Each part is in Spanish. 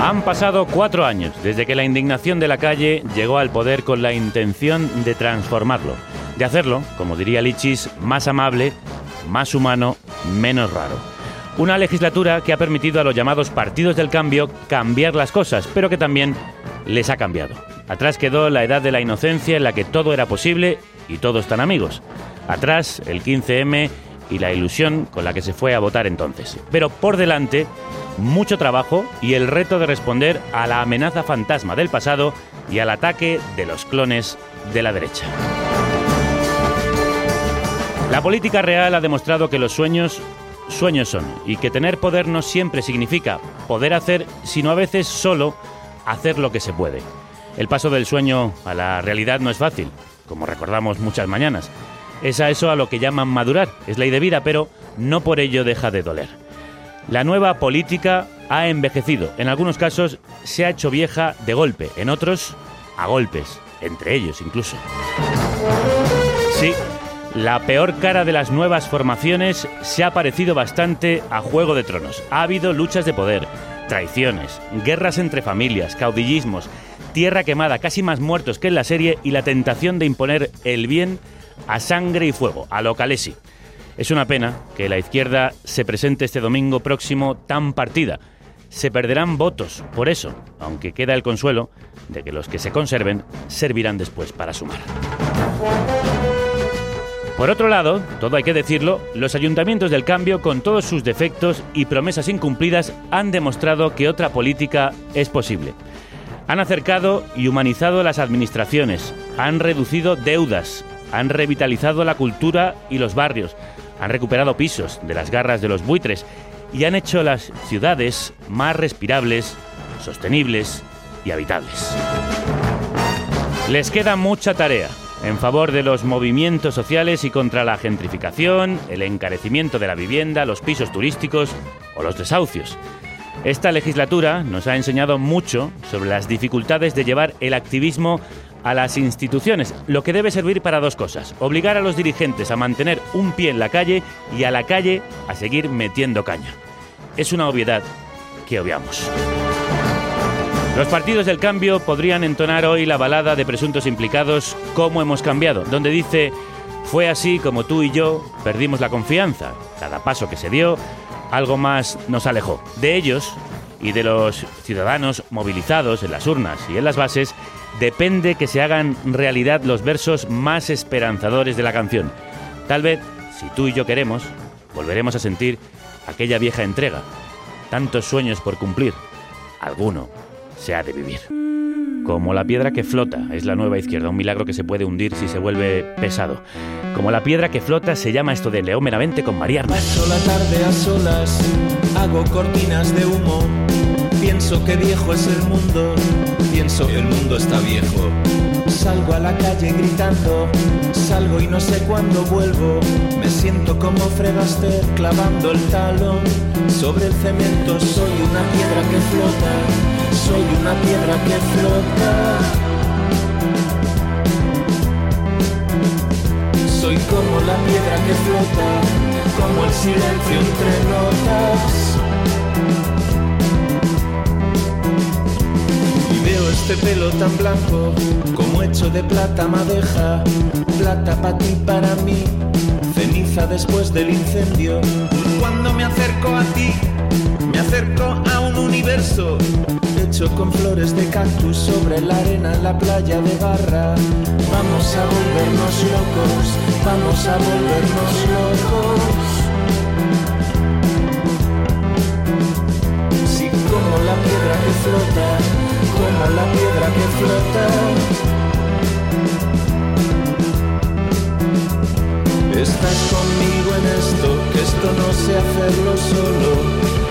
Han pasado cuatro años desde que la indignación de la calle llegó al poder con la intención de transformarlo, de hacerlo, como diría Lichis, más amable, más humano, menos raro. Una legislatura que ha permitido a los llamados partidos del cambio cambiar las cosas, pero que también les ha cambiado. Atrás quedó la edad de la inocencia en la que todo era posible y todos tan amigos. Atrás el 15M y la ilusión con la que se fue a votar entonces. Pero por delante, mucho trabajo y el reto de responder a la amenaza fantasma del pasado y al ataque de los clones de la derecha. La política real ha demostrado que los sueños sueños son y que tener poder no siempre significa poder hacer, sino a veces solo hacer lo que se puede. El paso del sueño a la realidad no es fácil, como recordamos muchas mañanas. Es a eso a lo que llaman madurar, es ley de vida, pero no por ello deja de doler. La nueva política ha envejecido, en algunos casos se ha hecho vieja de golpe, en otros a golpes, entre ellos incluso. Sí, la peor cara de las nuevas formaciones se ha parecido bastante a Juego de Tronos. Ha habido luchas de poder, traiciones, guerras entre familias, caudillismos, tierra quemada, casi más muertos que en la serie y la tentación de imponer el bien a sangre y fuego, a lo Calesi. Es una pena que la izquierda se presente este domingo próximo tan partida. Se perderán votos por eso, aunque queda el consuelo de que los que se conserven servirán después para sumar. Por otro lado, todo hay que decirlo, los ayuntamientos del cambio, con todos sus defectos y promesas incumplidas, han demostrado que otra política es posible. Han acercado y humanizado las administraciones, han reducido deudas, han revitalizado la cultura y los barrios, han recuperado pisos de las garras de los buitres y han hecho las ciudades más respirables, sostenibles y habitables. Les queda mucha tarea en favor de los movimientos sociales y contra la gentrificación, el encarecimiento de la vivienda, los pisos turísticos o los desahucios. Esta legislatura nos ha enseñado mucho sobre las dificultades de llevar el activismo a las instituciones, lo que debe servir para dos cosas, obligar a los dirigentes a mantener un pie en la calle y a la calle a seguir metiendo caña. Es una obviedad que obviamos. Los partidos del cambio podrían entonar hoy la balada de presuntos implicados Cómo hemos cambiado, donde dice, fue así como tú y yo perdimos la confianza. Cada paso que se dio, algo más nos alejó. De ellos y de los ciudadanos movilizados en las urnas y en las bases, depende que se hagan realidad los versos más esperanzadores de la canción. Tal vez, si tú y yo queremos, volveremos a sentir aquella vieja entrega. Tantos sueños por cumplir. Alguno se ha de vivir. Como la piedra que flota es la nueva izquierda, un milagro que se puede hundir si se vuelve pesado. Como la piedra que flota se llama esto de León Benavente con María. Paso la tarde a solas, hago cortinas de humo. Pienso que viejo es el mundo, el mundo está viejo. Salgo a la calle gritando, salgo y no sé cuándo vuelvo. Me siento como Fred Astaire clavando el talón sobre el cemento. Soy una piedra que flota, soy una piedra que flota. Soy como la piedra que flota, como el silencio entre notas. Este pelo tan blanco, como hecho de plata madeja, plata para ti, para mí, ceniza después del incendio. Cuando me acerco a ti, me acerco a un universo hecho con flores de cactus sobre la arena en la playa de Barra. Vamos a volvernos locos, vamos a volvernos locos. Sí, como la piedra que flota, como la piedra que flota. Estás conmigo en esto, que esto no sé hacerlo solo.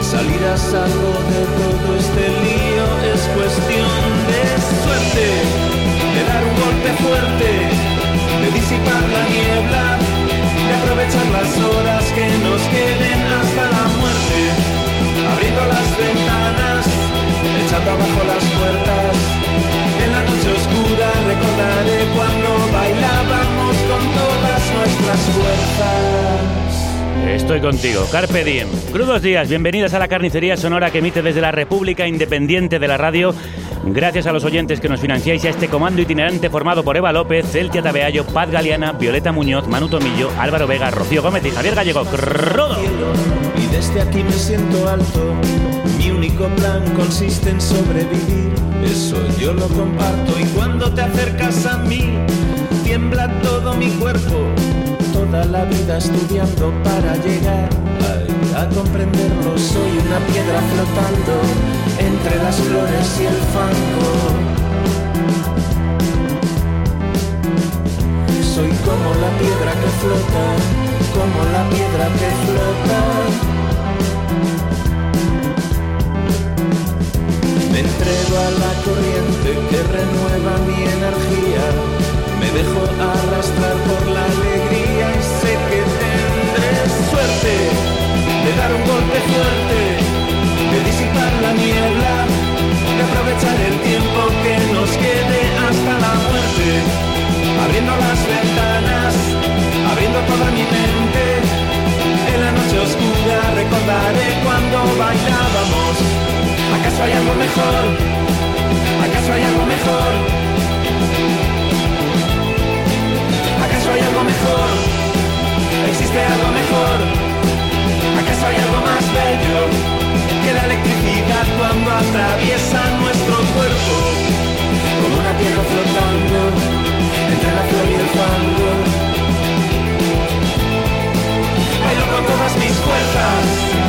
Salir a salvo de todo este lío es cuestión de suerte, de dar un golpe fuerte, de disipar la niebla, de aprovechar las horas que nos queden hasta la muerte, abriendo las ventanas, echando abajo las puertas. En la noche oscura recordaré cuando bailábamos con todas nuestras fuerzas. Estoy contigo, Carpe Diem. Crudos días, bienvenidas a la carnicería sonora que emite desde la República Independiente de la Radio. Gracias a los oyentes que nos financiáis y a este comando itinerante formado por Eva López, Celtia Tabeallo, Paz Galeana, Violeta Muñoz, Manu Tomillo, Álvaro Vega, Rocío Gómez y Javier Gallego. ¡Crudo! Y desde aquí me siento alto. Mi único plan consiste en sobrevivir. Eso yo lo comparto. Y cuando te acercas a mí, tiembla todo mi cuerpo. Toda la vida estudiando para llegar a comprenderlo. Soy una piedra flotando entre las flores y el fango. Soy como la piedra que flota, como la piedra que flota. A la corriente que renueva mi energía. Me dejo arrastrar por la alegría y sé que tendré suerte de dar un golpe fuerte, de disipar la niebla, de aprovechar el tiempo que nos quede hasta la muerte. Abriendo las ventanas, abriendo toda mi mente. En la noche ¿Acaso hay algo mejor? ¿Acaso hay algo mejor? ¿Existe algo mejor? ¿Acaso hay algo más bello que la electricidad cuando atraviesa nuestro cuerpo? Como una piedra flotando entre la flor y el fango. Bailo con todas mis fuerzas.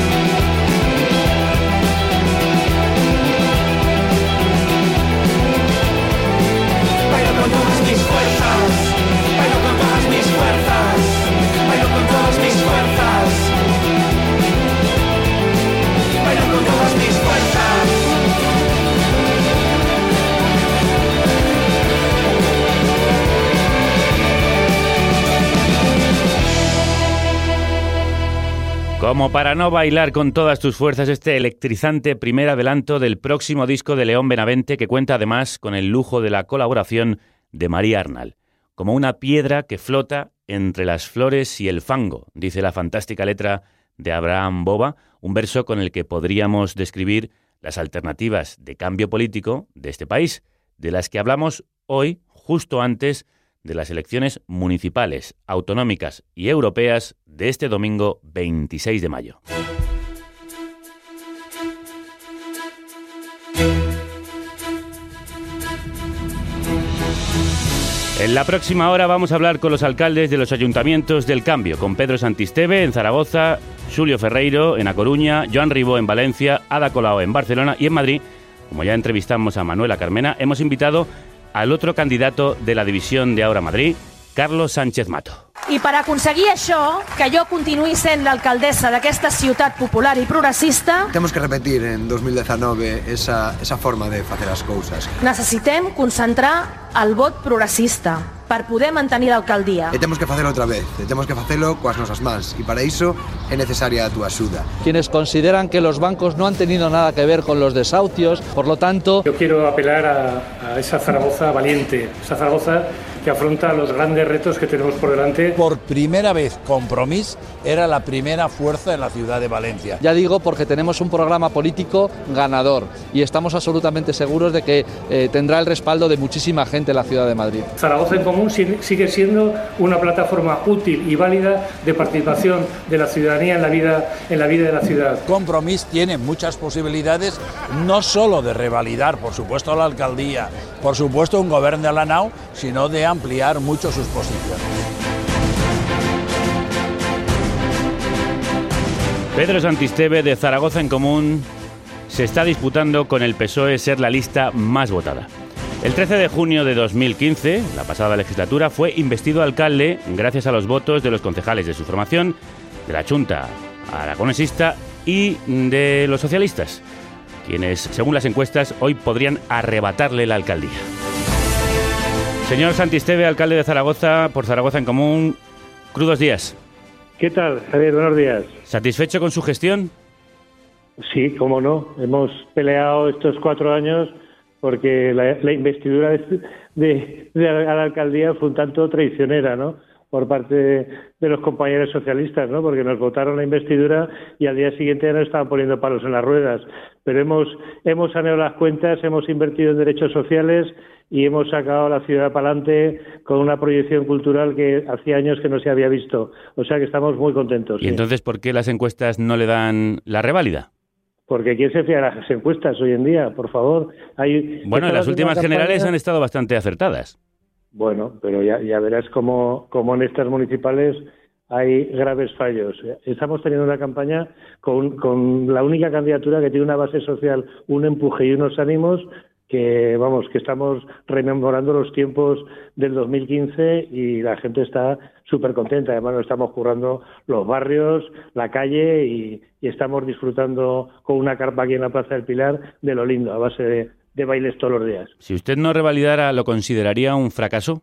Como para no bailar con todas tus fuerzas este electrizante primer adelanto del próximo disco de León Benavente que cuenta además con el lujo de la colaboración de María Arnal. Como una piedra que flota entre las flores y el fango, dice la fantástica letra de Abraham Boba, un verso con el que podríamos describir las alternativas de cambio político de este país, de las que hablamos hoy justo antes de las elecciones municipales, autonómicas y europeas de este domingo 26 de mayo. En la próxima hora vamos a hablar con los alcaldes de los ayuntamientos del cambio, con Pedro Santisteve en Zaragoza, Julio Ferreiro en A Coruña, Joan Ribó en Valencia, Ada Colau en Barcelona y en Madrid, como ya entrevistamos a Manuela Carmena, hemos invitado al otro candidato de la división de Ahora Madrid, Carlos Sánchez Mato. I per aconseguir això, que jo continuï sent l'alcaldessa d'aquesta ciutat popular i progressista, Temos que repetir en 2019 esa, esa forma de facer as cousas. necessitem concentrar el vot progressista per poder mantenir l'alcaldia. E temos que facelo outra vez, e temos que facelo coas nosas mans, e para iso é necesaria a túa axuda. quienes consideran que los bancos no han tenido nada que ver con los desahucios, por lo tanto, Yo quiero apelar a, a esa Zaragoza valiente, esa Zaragoza que afronta los grandes retos que tenemos por delante. Por primera vez, Compromís era la primera fuerza en la ciudad de Valencia. Ya digo porque tenemos un programa político ganador y estamos absolutamente seguros de que eh, tendrá el respaldo de muchísima gente en la ciudad de Madrid. Zaragoza en Común sigue siendo una plataforma útil y válida de participación de la ciudadanía en la vida, en la vida de la ciudad. Compromís tiene muchas posibilidades, no solo de revalidar, por supuesto, la alcaldía, por supuesto, un gobierno de la NAU, sino de ampliar mucho sus posiciones. Pedro Santisteve de Zaragoza en Común se está disputando con el PSOE ser la lista más votada. El 13 de junio de 2015, la pasada legislatura, fue investido alcalde gracias a los votos de los concejales de su formación, de la Junta aragonesista y de los socialistas, quienes, según las encuestas, hoy podrían arrebatarle la alcaldía. Señor Santisteve, alcalde de Zaragoza, por Zaragoza en Común, crudos días. ¿Qué tal, Javier? Buenos días. ¿Satisfecho con su gestión? Sí, cómo no. Hemos peleado estos cuatro años porque la, investidura de, la alcaldía fue un tanto traicionera, ¿no? Por parte de, los compañeros socialistas, ¿no? Porque nos votaron la investidura y al día siguiente ya nos estaban poniendo palos en las ruedas. Pero hemos, hemos saneado las cuentas, hemos invertido en derechos sociales y hemos sacado a la ciudad para adelante con una proyección cultural que hacía años que no se había visto. O sea que estamos muy contentos. ¿Y entonces por qué las encuestas no le dan la reválida? Porque ¿quién se fía a las encuestas hoy en día? Por favor. Hay, bueno, las últimas generales han estado bastante acertadas. Bueno, pero ya, ya verás cómo, cómo en estas municipales hay graves fallos. Estamos teniendo una campaña con, con la única candidatura que tiene una base social, un empuje y unos ánimos que vamos, que estamos rememorando los tiempos del 2015 y la gente está súper contenta. Además, nos estamos currando los barrios, la calle y, estamos disfrutando con una carpa aquí en la Plaza del Pilar de lo lindo, a base de, de bailes todos los días. Si usted no revalidara, ¿lo consideraría un fracaso?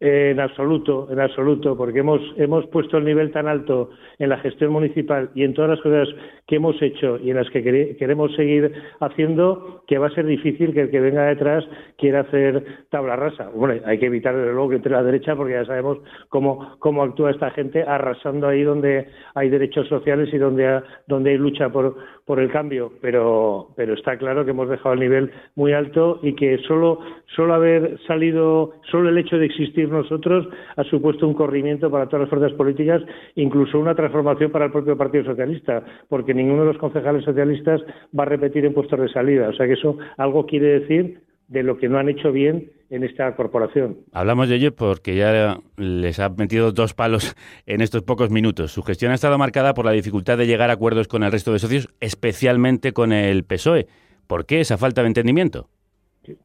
En absoluto, en absoluto, porque hemos, hemos puesto el nivel tan alto en la gestión municipal y en todas las cosas que hemos hecho y en las que queremos seguir haciendo, que va a ser difícil que el que venga detrás quiera hacer tabla rasa. Bueno, hay que evitar desde luego que entre la derecha porque ya sabemos cómo, cómo actúa esta gente arrasando ahí donde hay derechos sociales y donde, donde hay lucha por, por el cambio, pero, pero está claro que hemos dejado el nivel muy alto y que solo, solo haber salido, solo el hecho de existir nosotros ha supuesto un corrimiento para todas las fuerzas políticas, incluso una transformación para el propio Partido Socialista, porque ninguno de los concejales socialistas va a repetir en puestos de salida. O sea que eso algo quiere decir de lo que no han hecho bien en esta corporación. Hablamos de ello porque ya les ha metido dos palos en estos pocos minutos. Su gestión ha estado marcada por la dificultad de llegar a acuerdos con el resto de socios, especialmente con el PSOE. ¿Por qué esa falta de entendimiento?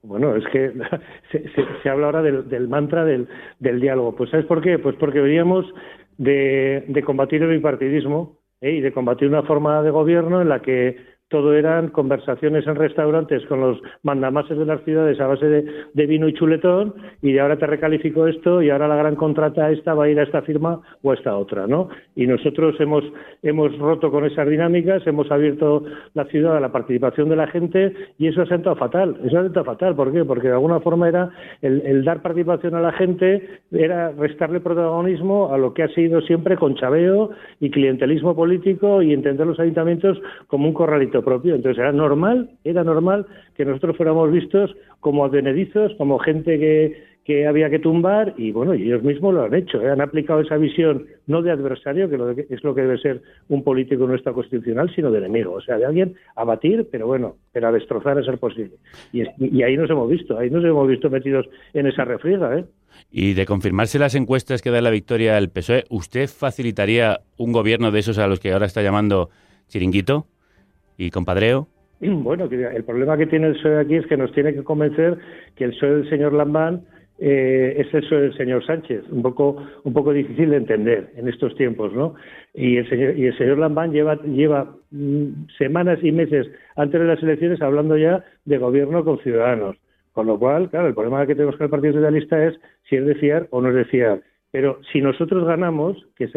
Bueno, es que se, habla ahora del, mantra del, diálogo. Pues ¿sabes por qué? Pues porque veníamos de, combatir el bipartidismo ¿eh? y de combatir una forma de gobierno en la que todo eran conversaciones en restaurantes con los mandamases de las ciudades a base de, vino y chuletón y de ahora te recalifico esto y ahora la gran contrata esta va a ir a esta firma o a esta otra, ¿no? Y nosotros hemos, hemos roto con esas dinámicas, hemos abierto la ciudad a la participación de la gente y eso ha sentado fatal, eso ha sentado fatal, ¿por qué? Porque de alguna forma era el, dar participación a la gente, era restarle protagonismo a lo que ha sido siempre conchabeo y clientelismo político y entender los ayuntamientos como un corralito propio. Entonces era normal, era normal que nosotros fuéramos vistos como advenedizos, como gente que, que había que tumbar y bueno, ellos mismos lo han hecho, han aplicado esa visión no de adversario, que, es lo que debe ser un político no está constitucional, sino de enemigo, o sea, de alguien a batir, pero bueno, pero a destrozar a ser posible. Y, y ahí nos hemos visto, ahí nos hemos visto metidos en esa refriega, ¿eh? Y de confirmarse las encuestas que da la victoria al PSOE, ¿usted facilitaría un gobierno de esos a los que ahora está llamando chiringuito? Y compadreo? Bueno, el problema que tiene el PSOE aquí es que nos tiene que convencer que el PSOE del señor Lambán eh, es el PSOE del señor Sánchez, un poco, un poco difícil de entender en estos tiempos, ¿no? Y el señor, y el señor Lambán lleva, lleva mm, semanas y meses antes de las elecciones hablando ya de gobierno con ciudadanos. Con lo cual, claro, el problema que tenemos con el Partido Socialista es si es de fiar o no es de fiar. Pero si nosotros ganamos, que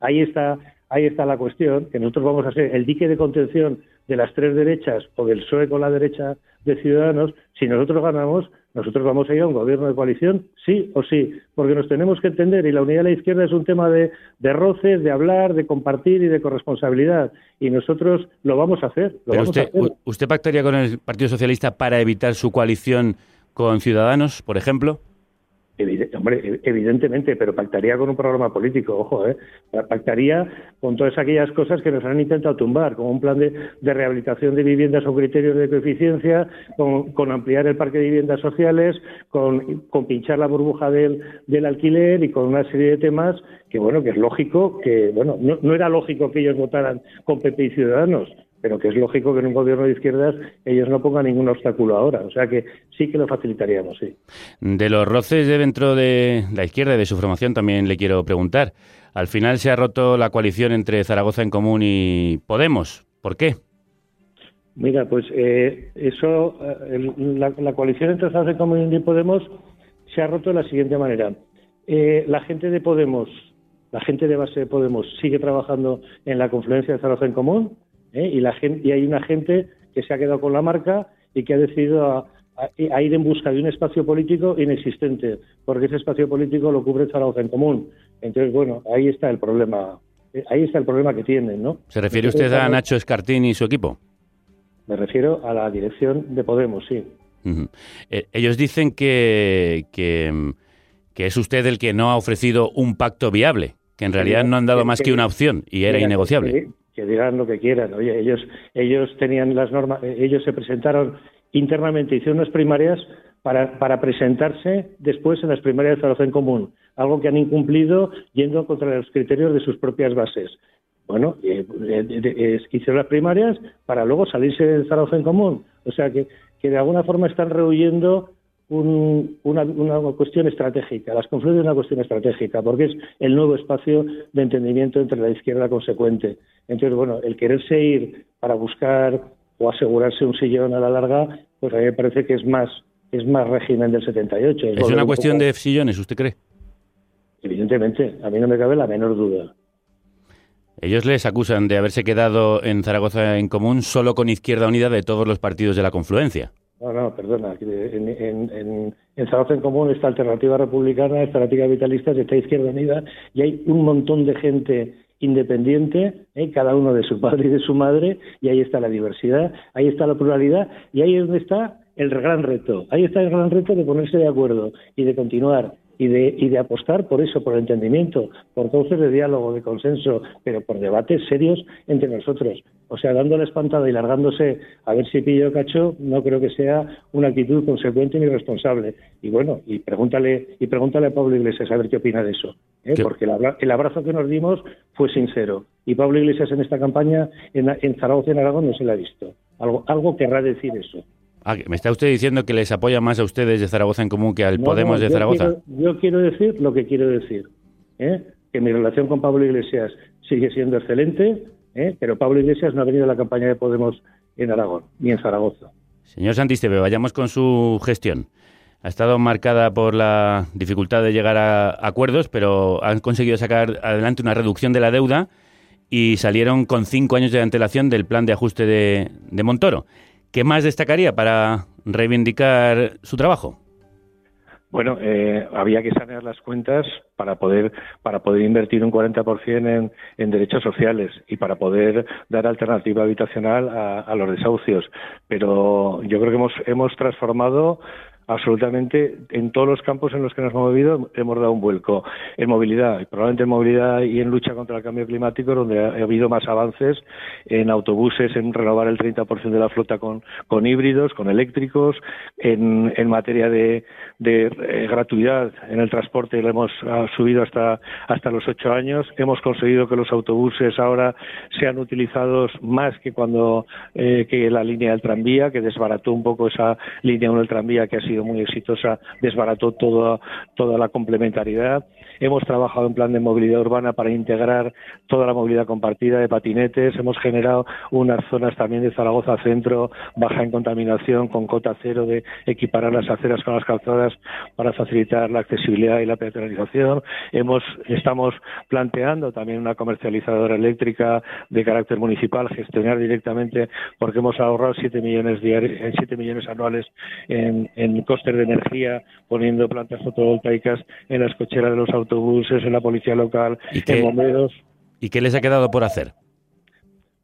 ahí está ahí está la cuestión, que nosotros vamos a ser el dique de contención de las tres derechas o del PSOE con la derecha de Ciudadanos, si nosotros ganamos, nosotros vamos a ir a un gobierno de coalición, sí o sí, porque nos tenemos que entender y la unidad de la izquierda es un tema de, de roces, de hablar, de compartir y de corresponsabilidad. Y nosotros lo vamos a hacer. Lo Pero vamos usted, a hacer. ¿Usted pactaría con el Partido Socialista para evitar su coalición con Ciudadanos, por ejemplo? Ev- evidentemente, pero pactaría con un programa político, ojo, ¿eh? Pactaría con todas aquellas cosas que nos han intentado tumbar, como un plan de, rehabilitación de viviendas con criterios de coeficiencia, con, con ampliar el parque de viviendas sociales, con, con pinchar la burbuja del, del alquiler y con una serie de temas que, bueno, que es lógico que, bueno, no, no era lógico que ellos votaran con PP y Ciudadanos, pero que es lógico que en un gobierno de izquierdas ellos no pongan ningún obstáculo ahora. O sea que sí que lo facilitaríamos, sí. De los roces de dentro de la izquierda y de su formación también le quiero preguntar. Al final se ha roto la coalición entre Zaragoza en Común y Podemos. ¿Por qué? Mira, pues eh, eso, eh, la, la coalición entre Zaragoza Común y Podemos se ha roto de la siguiente manera. Eh, la gente de Podemos, la gente de base de Podemos sigue trabajando en la confluencia de Zaragoza en Común ¿eh? y, la gen- y hay una gente que se ha quedado con la marca y que ha decidido a, a- a ir en busca de un espacio político inexistente, porque ese espacio político lo cubre Zaragoza en Común. Entonces, bueno, ahí está el problema. eh, Ahí está el problema que tienen, ¿no? ¿Se refiere usted a Nacho Escartín y su equipo? Me refiero a la dirección de Podemos, sí. Eh, ellos dicen que, que, que es usted el que no ha ofrecido un pacto viable, que en realidad no han dado más que una opción y era Mira, innegociable. Que, digan lo que quieran. Oye, ellos, ellos tenían las normas, ellos se presentaron internamente, hicieron unas primarias para, para presentarse después en las primarias de Zaragoza en Común, algo que han incumplido yendo contra los criterios de sus propias bases. Bueno, eh, eh, eh, hicieron las primarias para luego salirse de Zaragoza en Común. O sea que, que de alguna forma están rehuyendo un- una, una cuestión estratégica. Las confluencias es una cuestión estratégica, porque es el nuevo espacio de entendimiento entre la izquierda consecuente. Entonces, bueno, el quererse ir para buscar o asegurarse un sillón a la larga, pues a mí me parece que es más es más régimen del 78. ¿Es volver una un cuestión poco- de sillones, usted cree? Evidentemente, a mí no me cabe la menor duda. Ellos les acusan de haberse quedado en Zaragoza en Común solo con Izquierda Unida de todos los partidos de la confluencia. No, no, perdona. En, en, en, en Zaragoza en Común está Alternativa Republicana, está Alternativa Vitalista, está Izquierda Unida, y hay un montón de gente independiente, ¿eh? cada uno de su padre y de su madre, y ahí está la diversidad, ahí está la pluralidad, y ahí es donde está el gran reto. Ahí está el gran reto de ponerse de acuerdo y de continuar y de, y de apostar por eso, por el entendimiento, por cauces de diálogo, de consenso, pero por debates serios entre nosotros. O sea, dando la espantada y largándose a ver si pillo cacho, no creo que sea una actitud consecuente ni responsable. Y bueno, y pregúntale, y pregúntale a Pablo Iglesias a ver qué opina de eso. ¿eh? Porque el, abra- el abrazo que nos dimos fue sincero. Y Pablo Iglesias en esta campaña, en, en Zaragoza y en Aragón, no se le ha visto. Algo, algo querrá decir eso. Ah, ¿Me está usted diciendo que les apoya más a ustedes de Zaragoza en Común que al No, Podemos no, de Zaragoza? quiero- yo quiero decir lo que quiero decir. ¿eh? Que mi relación con Pablo Iglesias sigue siendo excelente, ¿eh? pero Pablo Iglesias no ha venido a la campaña de Podemos en Aragón, ni en Zaragoza. Señor Santisteve, vayamos con su gestión. Ha estado marcada por la dificultad de llegar a acuerdos, pero han conseguido sacar adelante una reducción de la deuda y salieron con cinco años de antelación del plan de ajuste de, de Montoro. ¿Qué más destacaría para reivindicar su trabajo? Bueno, eh, había que sanear las cuentas para poder para poder invertir un 40% en, en derechos sociales y para poder dar alternativa habitacional a, a los desahucios. Pero yo creo que hemos hemos transformado absolutamente en todos los campos en los que nos hemos movido hemos dado un vuelco. En movilidad probablemente en movilidad y en lucha contra el cambio climático donde ha, ha habido más avances en autobuses en renovar el 30% de la flota con, con híbridos con eléctricos en, en materia de, de eh, gratuidad en el transporte lo hemos subido hasta hasta los ocho años. Hemos conseguido que los autobuses ahora sean utilizados más que cuando eh, que la línea del tranvía que desbarató un poco esa línea 1 del tranvía que ha sido muy exitosa, desbarató toda, toda la complementariedad. Hemos trabajado en plan de movilidad urbana para integrar toda la movilidad compartida de patinetes. Hemos generado unas zonas también de Zaragoza Centro baja en contaminación con cota cero de equiparar las aceras con las calzadas para facilitar la accesibilidad y la peatonalización. Hemos, estamos planteando también una comercializadora eléctrica de carácter municipal, gestionar directamente porque hemos ahorrado 7 millones, diari- eh, 7 millones anuales en, en costes de energía, poniendo plantas fotovoltaicas en las cocheras de los autobuses, en la policía local, en bomberos. ¿Y qué les ha quedado por hacer?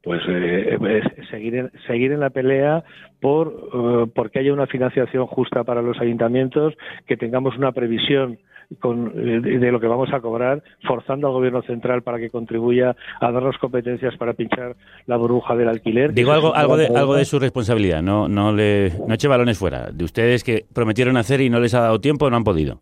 pues eh, seguir en, seguir en la pelea por eh, porque haya una financiación justa para los ayuntamientos, que tengamos una previsión con, eh, de lo que vamos a cobrar, forzando al gobierno central para que contribuya a darnos competencias para pinchar la burbuja del alquiler. Digo algo, algo de, algo de su responsabilidad, no, no le, no eche balones fuera. De ustedes que prometieron hacer y no les ha dado tiempo, no han podido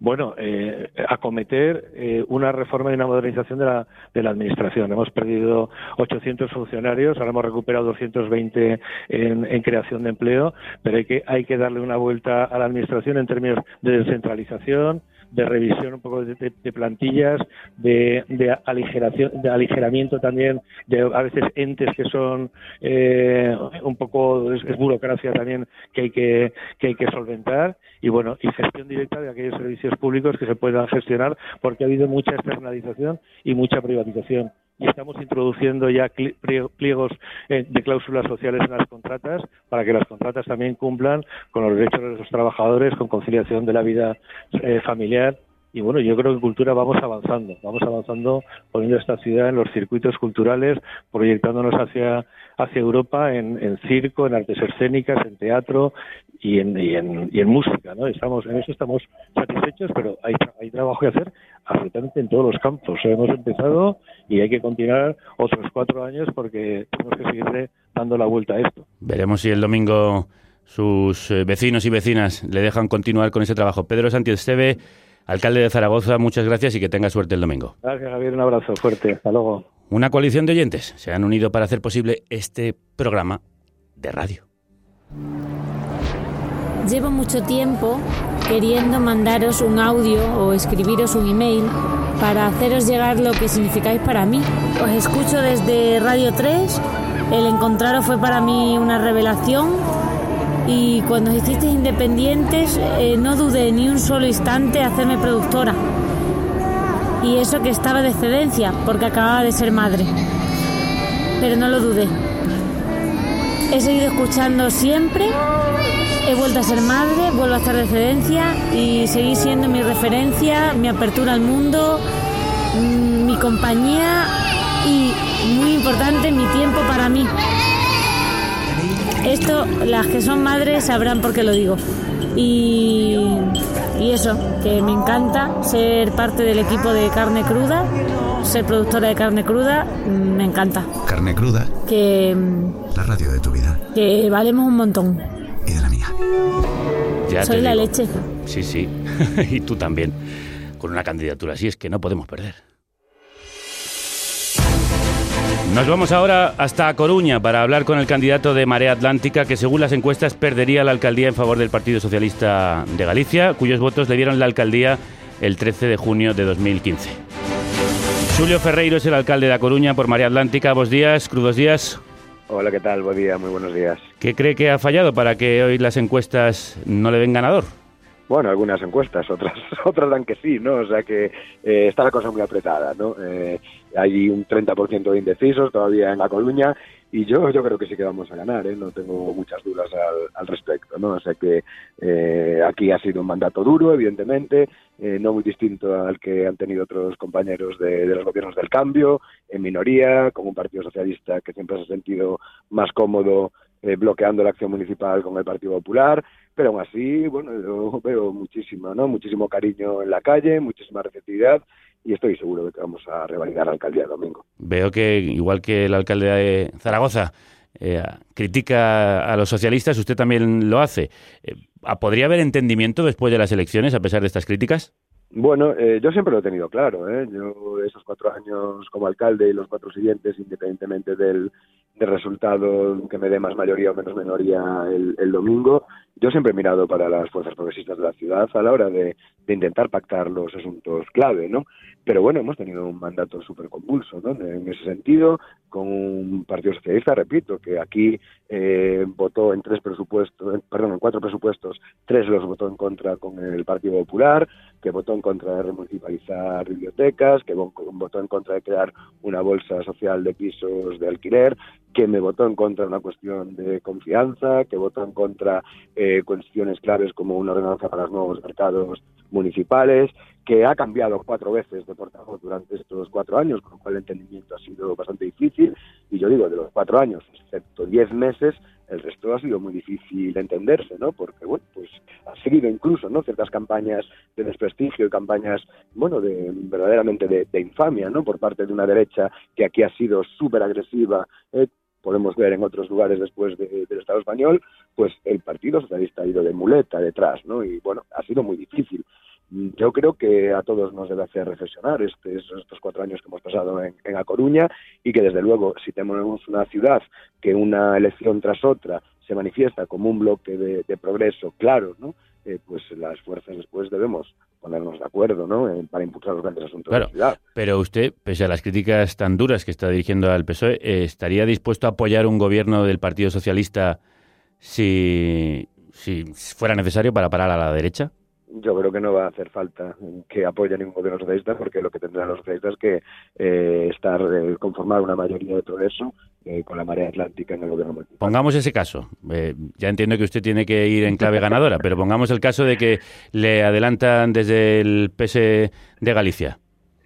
bueno, eh, acometer eh, una reforma y una modernización de la, de la Administración. Hemos perdido 800 funcionarios, ahora hemos recuperado 220 en, en creación de empleo, pero hay que, hay que darle una vuelta a la Administración en términos de descentralización, de revisión un poco de, plantillas, de, de, aligeración, de aligeramiento también de a veces entes que son eh, un poco es, burocracia también que hay que, que hay que solventar. Y bueno y gestión directa de aquellos servicios públicos que se puedan gestionar porque ha habido mucha externalización y mucha privatización y estamos introduciendo ya pliegos eh, de cláusulas sociales en las contratas para que las contratas también cumplan con los derechos de los trabajadores, con conciliación de la vida eh, familiar. Y bueno, yo creo que en cultura vamos avanzando, vamos avanzando poniendo esta ciudad en los circuitos culturales, proyectándonos hacia, hacia Europa en, en circo, en artes escénicas, en teatro y en, y en, y en música, ¿no? Estamos, en eso estamos satisfechos, pero hay, hay trabajo que hacer absolutamente en todos los campos. Hemos empezado y hay que continuar otros cuatro años porque tenemos que seguirle dando la vuelta a esto. Veremos si el domingo sus eh, vecinos y vecinas le dejan continuar con ese trabajo. Pedro Santiesteve, alcalde de Zaragoza, muchas gracias y que tenga suerte el domingo. Gracias, Javier. Un abrazo fuerte. Hasta luego. Una coalición de oyentes se han unido para hacer posible este programa de radio. Llevo mucho tiempo queriendo mandaros un audio o escribiros un email para haceros llegar lo que significáis para mí. Os escucho desde Radio 3, el encontraros fue para mí una revelación y cuando os hicisteis independientes eh, no dudé ni un solo instante hacerme productora. Y eso que estaba de excedencia, porque acababa de ser madre. Pero no lo dudé. He seguido escuchando siempre He vuelto a ser madre, vuelvo a estar de excedencia y seguir siendo mi referencia, mi apertura al mundo, mm, mi compañía y, muy importante, mi tiempo para mí. Esto, las que son madres sabrán por qué lo digo. Y, y eso, que me encanta ser parte del equipo de carne cruda, ser productora de carne cruda, me encanta. Carne cruda. Que. La radio de tu vida. Que valemos un montón la. Soy la leche. Sí, sí. y tú también. Con una candidatura así es que no podemos perder. Nos vamos ahora hasta Coruña para hablar con el candidato de Marea Atlántica que según las encuestas perdería la alcaldía en favor del Partido Socialista de Galicia, cuyos votos le dieron la alcaldía el 13 de junio de 2015. Julio Ferreiro es el alcalde de Coruña por Marea Atlántica. Buenos días, crudos días. Hola, ¿qué tal? Buen día, muy buenos días. ¿Qué cree que ha fallado para que hoy las encuestas no le den ganador? Bueno, algunas encuestas, otras otras dan que sí, ¿no? O sea que eh, está la cosa muy apretada, ¿no? Eh, hay un 30% de indecisos todavía en La Coruña y yo yo creo que sí que vamos a ganar ¿eh? no tengo muchas dudas al, al respecto no o sea que eh, aquí ha sido un mandato duro evidentemente eh, no muy distinto al que han tenido otros compañeros de, de, los gobiernos del cambio en minoría con un partido socialista que siempre se ha sentido más cómodo eh, bloqueando la acción municipal con el Partido Popular pero aún así bueno yo veo muchísimo no muchísimo cariño en la calle muchísima receptividad y estoy seguro de que vamos a revalidar la alcaldía el domingo. Veo que, igual que el alcalde de Zaragoza, eh, critica a los socialistas, usted también lo hace. Eh, ¿Podría haber entendimiento después de las elecciones a pesar de estas críticas? Bueno, eh, yo siempre lo he tenido claro. ¿eh? Yo esos cuatro años como alcalde y los cuatro siguientes, independientemente del, del resultado que me dé más mayoría o menos minoría el, el, domingo, yo siempre he mirado para las fuerzas progresistas de la ciudad a la hora de, de intentar pactar los asuntos clave, ¿no? Pero bueno, hemos tenido un mandato súper convulso, ¿no? En ese sentido, con un partido socialista, repito, que aquí eh, votó en tres presupuestos, perdón, en cuatro presupuestos, tres los votó en contra con el Partido Popular, que votó en contra de remunicipalizar bibliotecas, que votó en contra de crear una bolsa social de pisos de alquiler, que me votó en contra una cuestión de confianza, que votó en contra eh, cuestiones claves como una ordenanza para los nuevos mercados municipales, que ha cambiado cuatro veces de portavoz durante estos cuatro años, con lo cual el entendimiento ha sido bastante difícil. Y yo digo, de los cuatro años, excepto diez meses, el resto ha sido muy difícil entenderse, ¿no? Porque, bueno, pues ha seguido incluso, ¿no? Ciertas campañas de desprestigio y campañas, bueno, de verdaderamente de, de infamia, ¿no? Por parte de una derecha que aquí ha sido súper agresiva, eh, podemos ver en otros lugares después de- del Estado español, pues el Partido Socialista ha ido de muleta detrás, ¿no? Y bueno, ha sido muy difícil. Mm, Yo creo que a todos nos debe hacer reflexionar este- estos cuatro años que hemos pasado en, en A Coruña y que desde luego si tenemos una ciudad que una elección tras otra se manifiesta como un bloque de progreso claro, ¿no? Eh, pues las fuerzas después debemos ponernos de acuerdo, ¿no? En- para impulsar los grandes asuntos de Claro, la ciudad. pero usted, pese a las críticas tan duras que está dirigiendo al PSOE, eh, ¿estaría dispuesto a apoyar un gobierno del Partido Socialista si, si fuera necesario para parar a la derecha? Yo creo que no va a hacer falta que apoye a ningún gobierno socialista porque lo que tendrán los socialistas es que eh, estar eh, conformar una mayoría de progreso eh, con la marea atlántica en el gobierno municipal. Pongamos ese caso. Eh, ya entiendo que usted tiene que ir en clave ganadora, pero pongamos el caso de que le adelantan desde el PS de Galicia.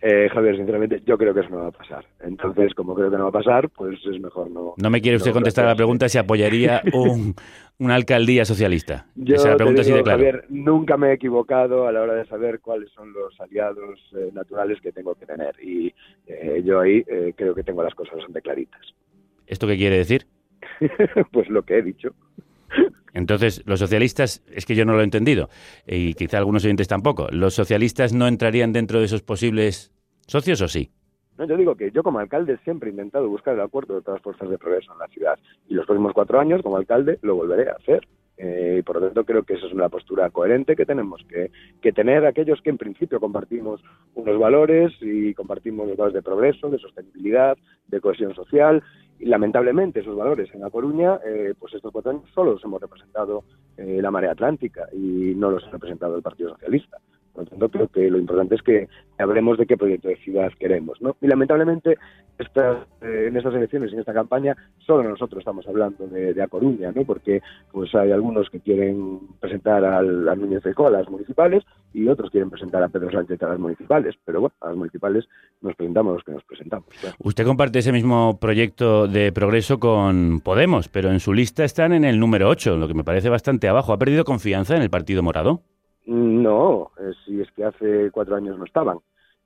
Eh, Javier, sinceramente, yo creo que eso no va a pasar. Entonces, como creo que no va a pasar, pues es mejor no. No me quiere usted no contestar a la pregunta si apoyaría un, una alcaldía socialista. Yo Esa te pregunta de claro. Javier, nunca me he equivocado a la hora de saber cuáles son los aliados eh, naturales que tengo que tener. Y eh, yo ahí eh, creo que tengo las cosas bastante claritas. ¿Esto qué quiere decir? pues lo que he dicho. Entonces, los socialistas, es que yo no lo he entendido, y quizá algunos oyentes tampoco, ¿los socialistas no entrarían dentro de esos posibles socios o sí? No, yo digo que yo como alcalde siempre he intentado buscar el acuerdo de todas las fuerzas de progreso en la ciudad y los próximos cuatro años como alcalde lo volveré a hacer. Eh, y por lo tanto creo que esa es una postura coherente que tenemos que, que tener aquellos que en principio compartimos unos valores y compartimos los valores de progreso, de sostenibilidad, de cohesión social y lamentablemente esos valores en La Coruña, eh, pues estos cuatro años solo los hemos representado eh, la marea atlántica y no los ha representado el Partido Socialista. Por lo tanto, creo que lo importante es que hablemos de qué proyecto de ciudad queremos, ¿no? Y lamentablemente, estas, eh, en estas elecciones en esta campaña, solo nosotros estamos hablando de, A Coruña, ¿no? Porque pues hay algunos que quieren presentar al, al Núñez Feijóo a las municipales y otros quieren presentar a Pedro Sánchez a las municipales. Pero bueno, a las municipales nos presentamos los que nos presentamos. Usted comparte ese mismo proyecto de progreso con Podemos, pero en su lista están en el número 8, lo que me parece bastante abajo. ¿Ha perdido confianza en el Partido Morado? No, eh, si es que hace cuatro años no estaban,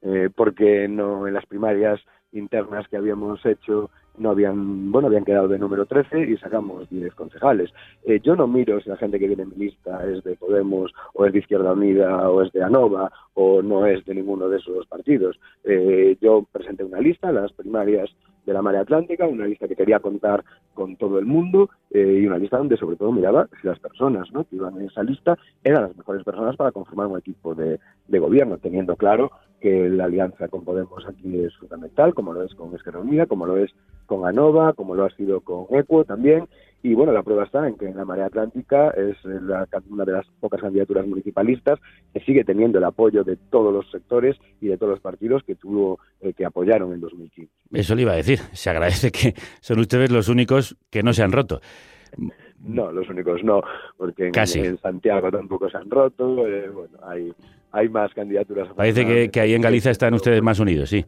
eh, porque no en las primarias internas que habíamos hecho no habían, bueno, habían quedado de número 13 y sacamos 10 concejales. Eh, yo no miro si la gente que viene en mi lista es de Podemos o es de Izquierda Unida o es de ANOVA o no es de ninguno de esos dos partidos. Eh, yo presenté una lista, las primarias de la Marea Atlántica, una lista que quería contar con todo el mundo eh, y una lista donde sobre todo miraba si las personas ¿no? que iban en esa lista eran las mejores personas para conformar un equipo de, gobierno, teniendo claro que la alianza con Podemos aquí es fundamental, como lo es con Esquerra Unida, como lo es con ANOVA, como lo ha sido con ECUO también. Y bueno, la prueba está en que en la Marea Atlántica es la- una de las pocas candidaturas municipalistas que sigue teniendo el apoyo de todos los sectores y de todos los partidos que tuvo eh, que apoyaron en 2015. Eso le iba a decir. Se agradece que son ustedes los únicos que no se han roto. No, los únicos no, porque en, Casi. en Santiago tampoco se han roto. eh, bueno, hay, hay más candidaturas. Parece que, que ahí en Galicia están ustedes más unidos, sí.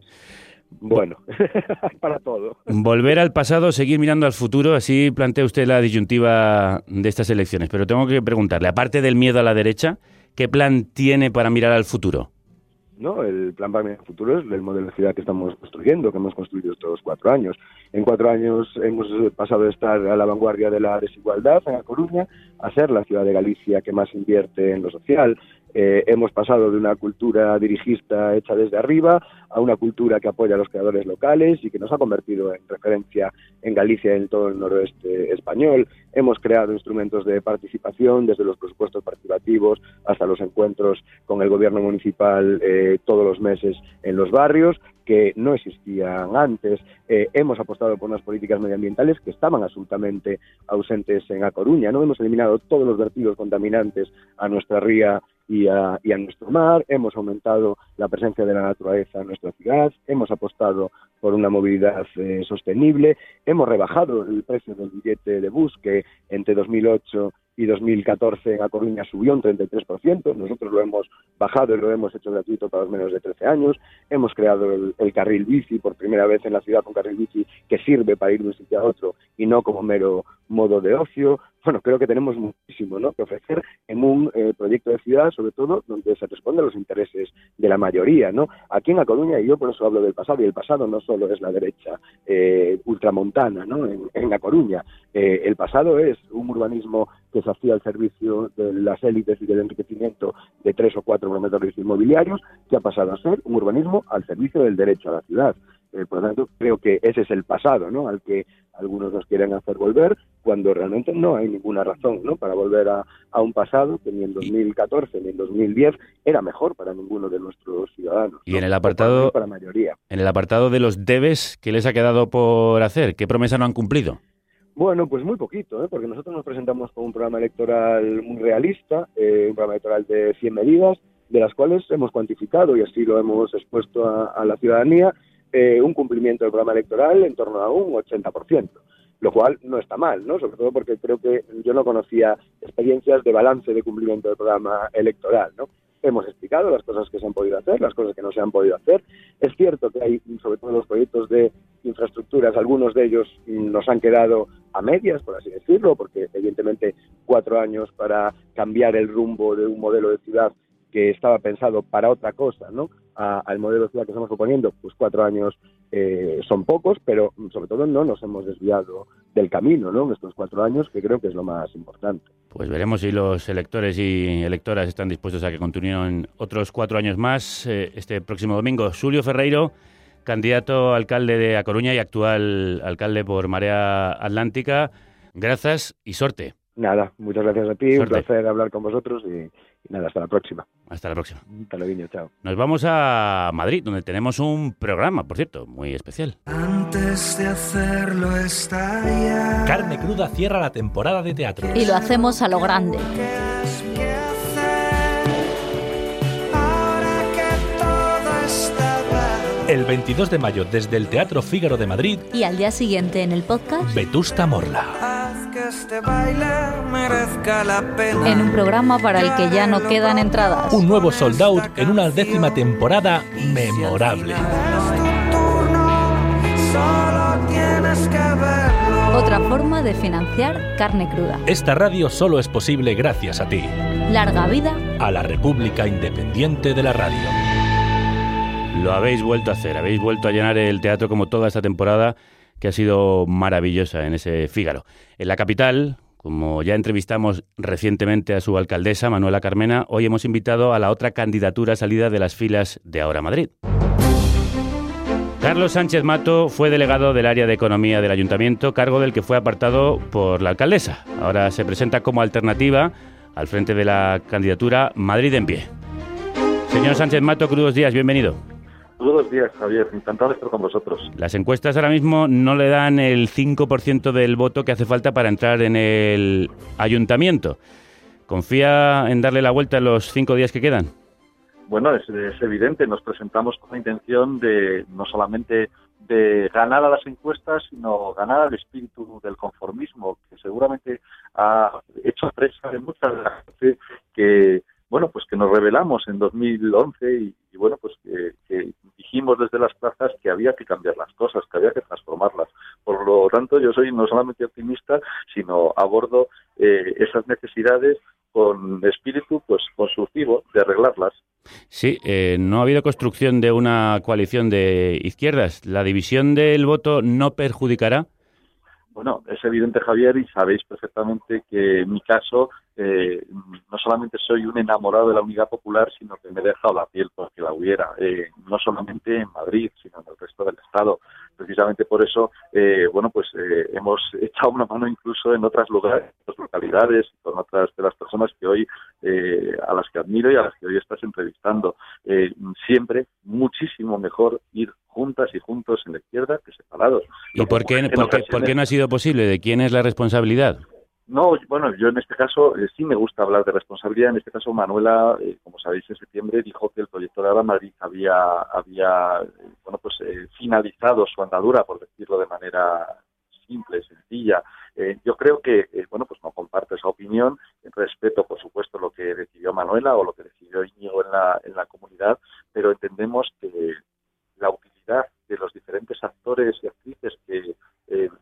Bueno, para todo. Volver al pasado, seguir mirando al futuro, así plantea usted la disyuntiva de estas elecciones. Pero tengo que preguntarle, aparte del miedo a la derecha, ¿qué plan tiene para mirar al futuro? ¿No? El plan para el futuro es el modelo de ciudad que estamos construyendo, que hemos construido estos cuatro años. En cuatro años hemos pasado de estar a la vanguardia de la desigualdad en La Coruña a ser la ciudad de Galicia que más invierte en lo social. Eh, hemos pasado de una cultura dirigista hecha desde arriba a una cultura que apoya a los creadores locales y que nos ha convertido en referencia en Galicia y en todo el noroeste español. Hemos creado instrumentos de participación, desde los presupuestos participativos hasta los encuentros con el gobierno municipal eh, todos los meses en los barrios que no existían antes. Eh, hemos apostado por unas políticas medioambientales que estaban absolutamente ausentes en A Coruña. No hemos eliminado todos los vertidos contaminantes a nuestra ría y a, y a nuestro mar, hemos aumentado la presencia de la naturaleza en nuestra ciudad, hemos apostado por una movilidad eh, sostenible, hemos rebajado el precio del billete de bus que entre 2008 y 2014 en A Coruña subió un 33%. Nosotros lo hemos bajado y lo hemos hecho gratuito para los menos de 13 años. Hemos creado el, el, carril bici por primera vez en la ciudad, un carril bici que sirve para ir de un sitio a otro y no como mero modo de ocio. Bueno, creo que tenemos muchísimo ¿no? que ofrecer en un eh, proyecto de ciudad, sobre todo donde se responde a los intereses de la mayoría. ¿no? Aquí en A Coruña, y yo por eso hablo del pasado, y el pasado no solo es la derecha eh, ultramontana ¿no? en, en Coruña, eh, el pasado es un urbanismo que se hacía al servicio de las élites y del enriquecimiento de tres o cuatro promotores inmobiliarios, que ha pasado a ser un urbanismo al servicio del derecho a la ciudad. Eh, por lo tanto, creo que ese es el pasado ¿no? al que algunos nos quieren hacer volver, cuando realmente no hay ninguna razón ¿no? para volver a, a, un pasado que ni en 2014 ni en 2010 era mejor para ninguno de nuestros ciudadanos. Y ¿no? en el apartado para la mayoría. En el apartado de los debes, ¿qué les ha quedado por hacer? ¿Qué promesa no han cumplido? Bueno, pues muy poquito, ¿eh? porque nosotros nos presentamos con un programa electoral muy realista, eh, un programa electoral de 100 medidas, de las cuales hemos cuantificado y así lo hemos expuesto a, a la ciudadanía, eh, un cumplimiento del programa electoral en torno a un 80%, lo cual no está mal, ¿no? Sobre todo porque creo que yo no conocía experiencias de balance de cumplimiento del programa electoral, ¿no? Hemos explicado las cosas que se han podido hacer, las cosas que no se han podido hacer. Es cierto que hay, sobre todo los proyectos de infraestructuras, algunos de ellos nos han quedado a medias, por así decirlo, porque evidentemente cuatro años para cambiar el rumbo de un modelo de ciudad que estaba pensado para otra cosa, ¿no? A, al modelo de ciudad que estamos proponiendo, pues cuatro años eh, son pocos, pero sobre todo no nos hemos desviado del camino, ¿no? En estos cuatro años, que creo que es lo más importante. Pues veremos si los electores y electoras están dispuestos a que continúen otros cuatro años más eh, este próximo domingo. Julio Ferreiro, candidato a alcalde de A Coruña y actual alcalde por Marea Atlántica. Gracias y suerte. Nada, muchas gracias a ti, suerte. un placer hablar con vosotros y, y, nada, hasta la próxima. Hasta la próxima. Hasta luego, chao. Nos vamos a Madrid, donde tenemos un programa, por cierto, muy especial. Antes de hacerlo está ya. Carne Cruda cierra la temporada de teatro. Y lo hacemos a lo grande. El 22 de mayo desde el Teatro Fígaro de Madrid. Y al día siguiente en el podcast. Vetusta Morla. Este baile merezca la pena. En un programa para el que ya no quedan entradas. Un nuevo sold out en una décima temporada memorable. Otra forma de financiar carne cruda. Esta radio solo es posible gracias a ti. Larga vida a la República Independiente de la Radio. Lo habéis vuelto a hacer, habéis vuelto a llenar el teatro como toda esta temporada que ha sido maravillosa en ese Fígaro. En la capital, como ya entrevistamos recientemente a su alcaldesa, Manuela Carmena, hoy hemos invitado a la otra candidatura salida de las filas de Ahora Madrid. Carlos Sánchez Mato fue delegado del área de economía del ayuntamiento, cargo del que fue apartado por la alcaldesa. Ahora se presenta como alternativa al frente de la candidatura Madrid en pie. Señor Sánchez Mato, crudos días, bienvenido. Buenos días, Javier. Encantado de estar con vosotros. Las encuestas ahora mismo no le dan el 5% del voto que hace falta para entrar en el ayuntamiento. ¿Confía en darle la vuelta en los cinco días que quedan? Bueno, es, es evidente. Nos presentamos con la intención de no solamente de ganar a las encuestas, sino ganar al espíritu del conformismo, que seguramente ha hecho presa de muchas de las que bueno, pues que nos revelamos en 2011 y, y bueno, pues que, que, dijimos desde las plazas que había que cambiar las cosas, que había que transformarlas. Por lo tanto, yo soy no solamente optimista, sino abordo eh, esas necesidades con espíritu pues constructivo de arreglarlas. Sí, eh, no ha habido construcción de una coalición de izquierdas. ¿La división del voto no perjudicará? Bueno, es evidente, Javier, y sabéis perfectamente que en mi caso eh, no solamente soy un enamorado de la unidad popular, sino que me he dejado la piel porque la hubiera, eh, no solamente en Madrid, sino en el resto del Estado. Precisamente por eso, eh, bueno, pues eh, hemos echado una mano incluso en otras lugares, en otras localidades, con otras de las personas que hoy, eh, a las que admiro y a las que hoy estás entrevistando. Eh, siempre muchísimo mejor ir juntas y juntos en la izquierda que separados. ¿Y por qué, por, qué, por qué no ha sido posible? ¿De quién es la responsabilidad? No, bueno, yo en este caso eh, sí me gusta hablar de responsabilidad. En este caso, Manuela, eh, como sabéis, en septiembre dijo que el proyecto de Ahora Madrid había, había eh, bueno, pues finalizado su andadura, por decirlo de manera simple, sencilla. yo creo que, bueno, pues no comparto esa opinión. Respeto, por supuesto, lo que decidió Manuela o lo que decidió Íñigo en la, en la comunidad, pero entendemos que la de los diferentes actores y actrices que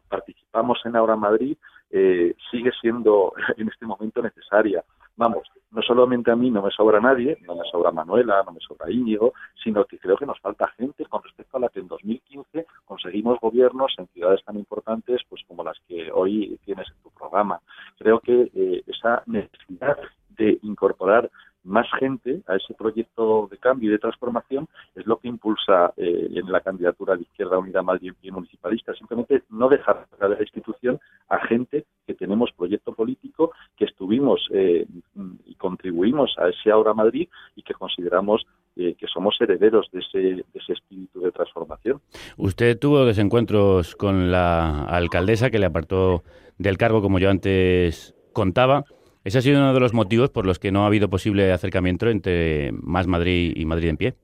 participamos en Ahora Madrid eh, sigue siendo en este momento necesaria. Vamos, no solamente a mí no me sobra nadie, no me sobra Manuela, no me sobra Íñigo, sino que creo que nos falta gente con respecto a la que en 2015 conseguimos gobiernos en ciudades tan importantes pues como las que hoy tienes en tu programa. Creo que eh, esa necesidad de incorporar más gente a ese proyecto de cambio y de transformación es lo que impulsa eh, en la candidatura de Izquierda Unida Madrid y municipalista. Simplemente no dejar de la institución a gente que tenemos proyecto político, que estuvimos eh, y contribuimos a ese Ahora Madrid y que consideramos eh, que somos herederos de ese, de ese espíritu de transformación. Usted tuvo desencuentros con la alcaldesa que le apartó del cargo, como yo antes contaba. Ese ha sido uno de los motivos por los que no ha habido posible acercamiento entre Más Madrid y Madrid en pie.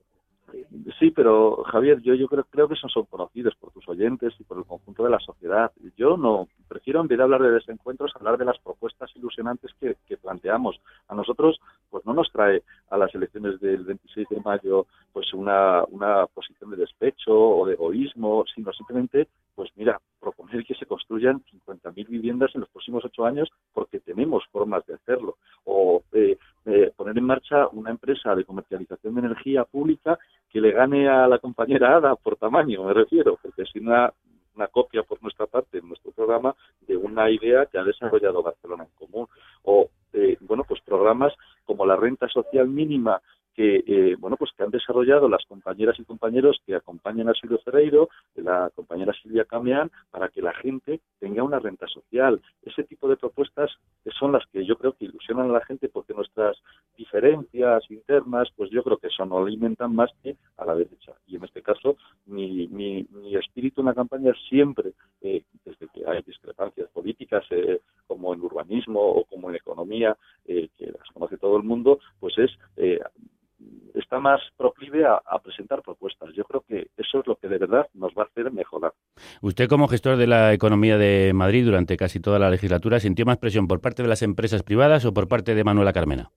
Sí, pero Javier, yo, creo que esos son conocidos por tus oyentes y por el conjunto de la sociedad. Yo no, prefiero en vez de hablar de desencuentros, hablar de las propuestas ilusionantes que, que, planteamos. A nosotros, pues no nos trae a las elecciones del 26 de mayo pues una, una posición de despecho o de egoísmo, sino simplemente, pues mira, proponer que se construyan 50.000 viviendas en los próximos ocho años porque tenemos formas de hacerlo. O eh, eh, poner en marcha una empresa de comercialización de energía pública que le gane a la compañera ADA por tamaño, me refiero, porque es una, una copia por nuestra parte en nuestro programa de una idea que ha desarrollado Barcelona en Común. O, eh, bueno, pues programas como la renta social mínima que eh, bueno pues que han desarrollado las compañeras y compañeros que acompañan a Silvio Ferreiro, la compañera Silvia Cameán, para que la gente tenga una renta social. Ese tipo de propuestas son las que yo creo que ilusionan a la gente porque nuestras diferencias internas, pues yo creo que eso no alimentan más que a la derecha. Y en este caso, mi, mi, mi espíritu en la campaña siempre, eh, desde que hay discrepancias políticas, eh, como en urbanismo o como en economía, eh, que las conoce todo el mundo, pues es está más proclive a, a, presentar propuestas. Yo creo que eso es lo que de verdad nos va a hacer mejorar. Usted, como gestor de la economía de Madrid durante casi toda la legislatura, ¿sintió más presión por parte de las empresas privadas o por parte de Manuela Carmena?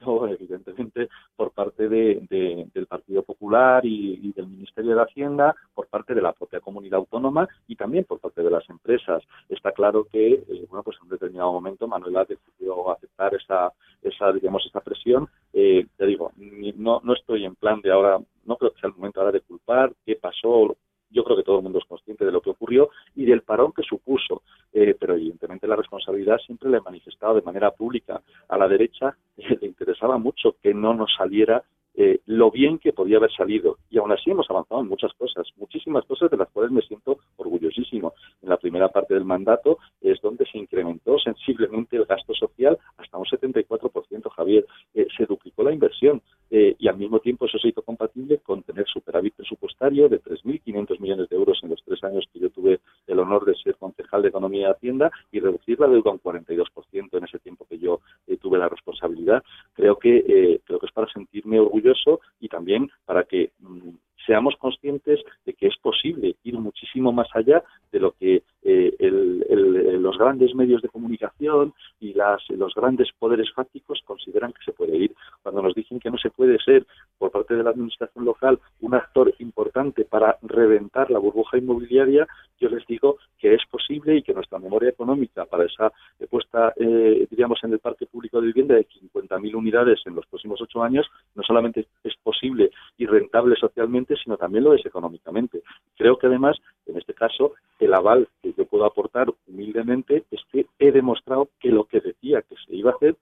No, evidentemente por parte de, de, del Partido Popular y, y, del Ministerio de Hacienda, por parte de la propia comunidad autónoma y también por parte de las empresas. Está claro que, eh, bueno, pues en un determinado momento Manuela decidió aceptar esa, esa digamos, esa presión. Eh, te digo, no, no estoy en plan de ahora, no creo que sea el momento ahora de culpar qué pasó, yo creo que todo el mundo es consciente de lo que ocurrió y del parón que supuso, eh, pero evidentemente la responsabilidad siempre la he manifestado de manera pública. A la derecha le interesaba mucho que no nos saliera eh, lo bien que podía haber salido. Y aún así hemos avanzado en muchas cosas, muchísimas cosas de las cuales me siento orgullosísimo. En la primera parte del mandato es donde se incrementó sensiblemente el gasto social hasta un 74%, Javier. Eh, se duplicó la inversión eh, y al mismo tiempo eso se hizo compatible con tener superávit presupuestario de 3.500 millones de euros en los tres años que yo tuve el honor de ser concejal de Economía y Hacienda y reducir la deuda un 42% en ese tiempo que yo tuve la responsabilidad. Creo que, creo que es para sentirme orgulloso y también para que mm, seamos conscientes de que es posible ir muchísimo más allá de lo que eh, el, los grandes medios de comunicación y las, los grandes poderes fácticos consideran que se puede ir. Cuando nos dicen que no se puede ser por parte de la administración local un actor importante para reventar la burbuja inmobiliaria, yo les digo que es posible y que nuestra memoria económica para esa puesta, eh, diríamos, en el parque público de vivienda de 50.000 unidades en los próximos ocho años, no solamente es posible y rentable socialmente, sino también lo es económicamente. Creo que además, en este caso, el aval que yo puedo aportar humildemente es que he demostrado que lo que decía que se iba a hacer.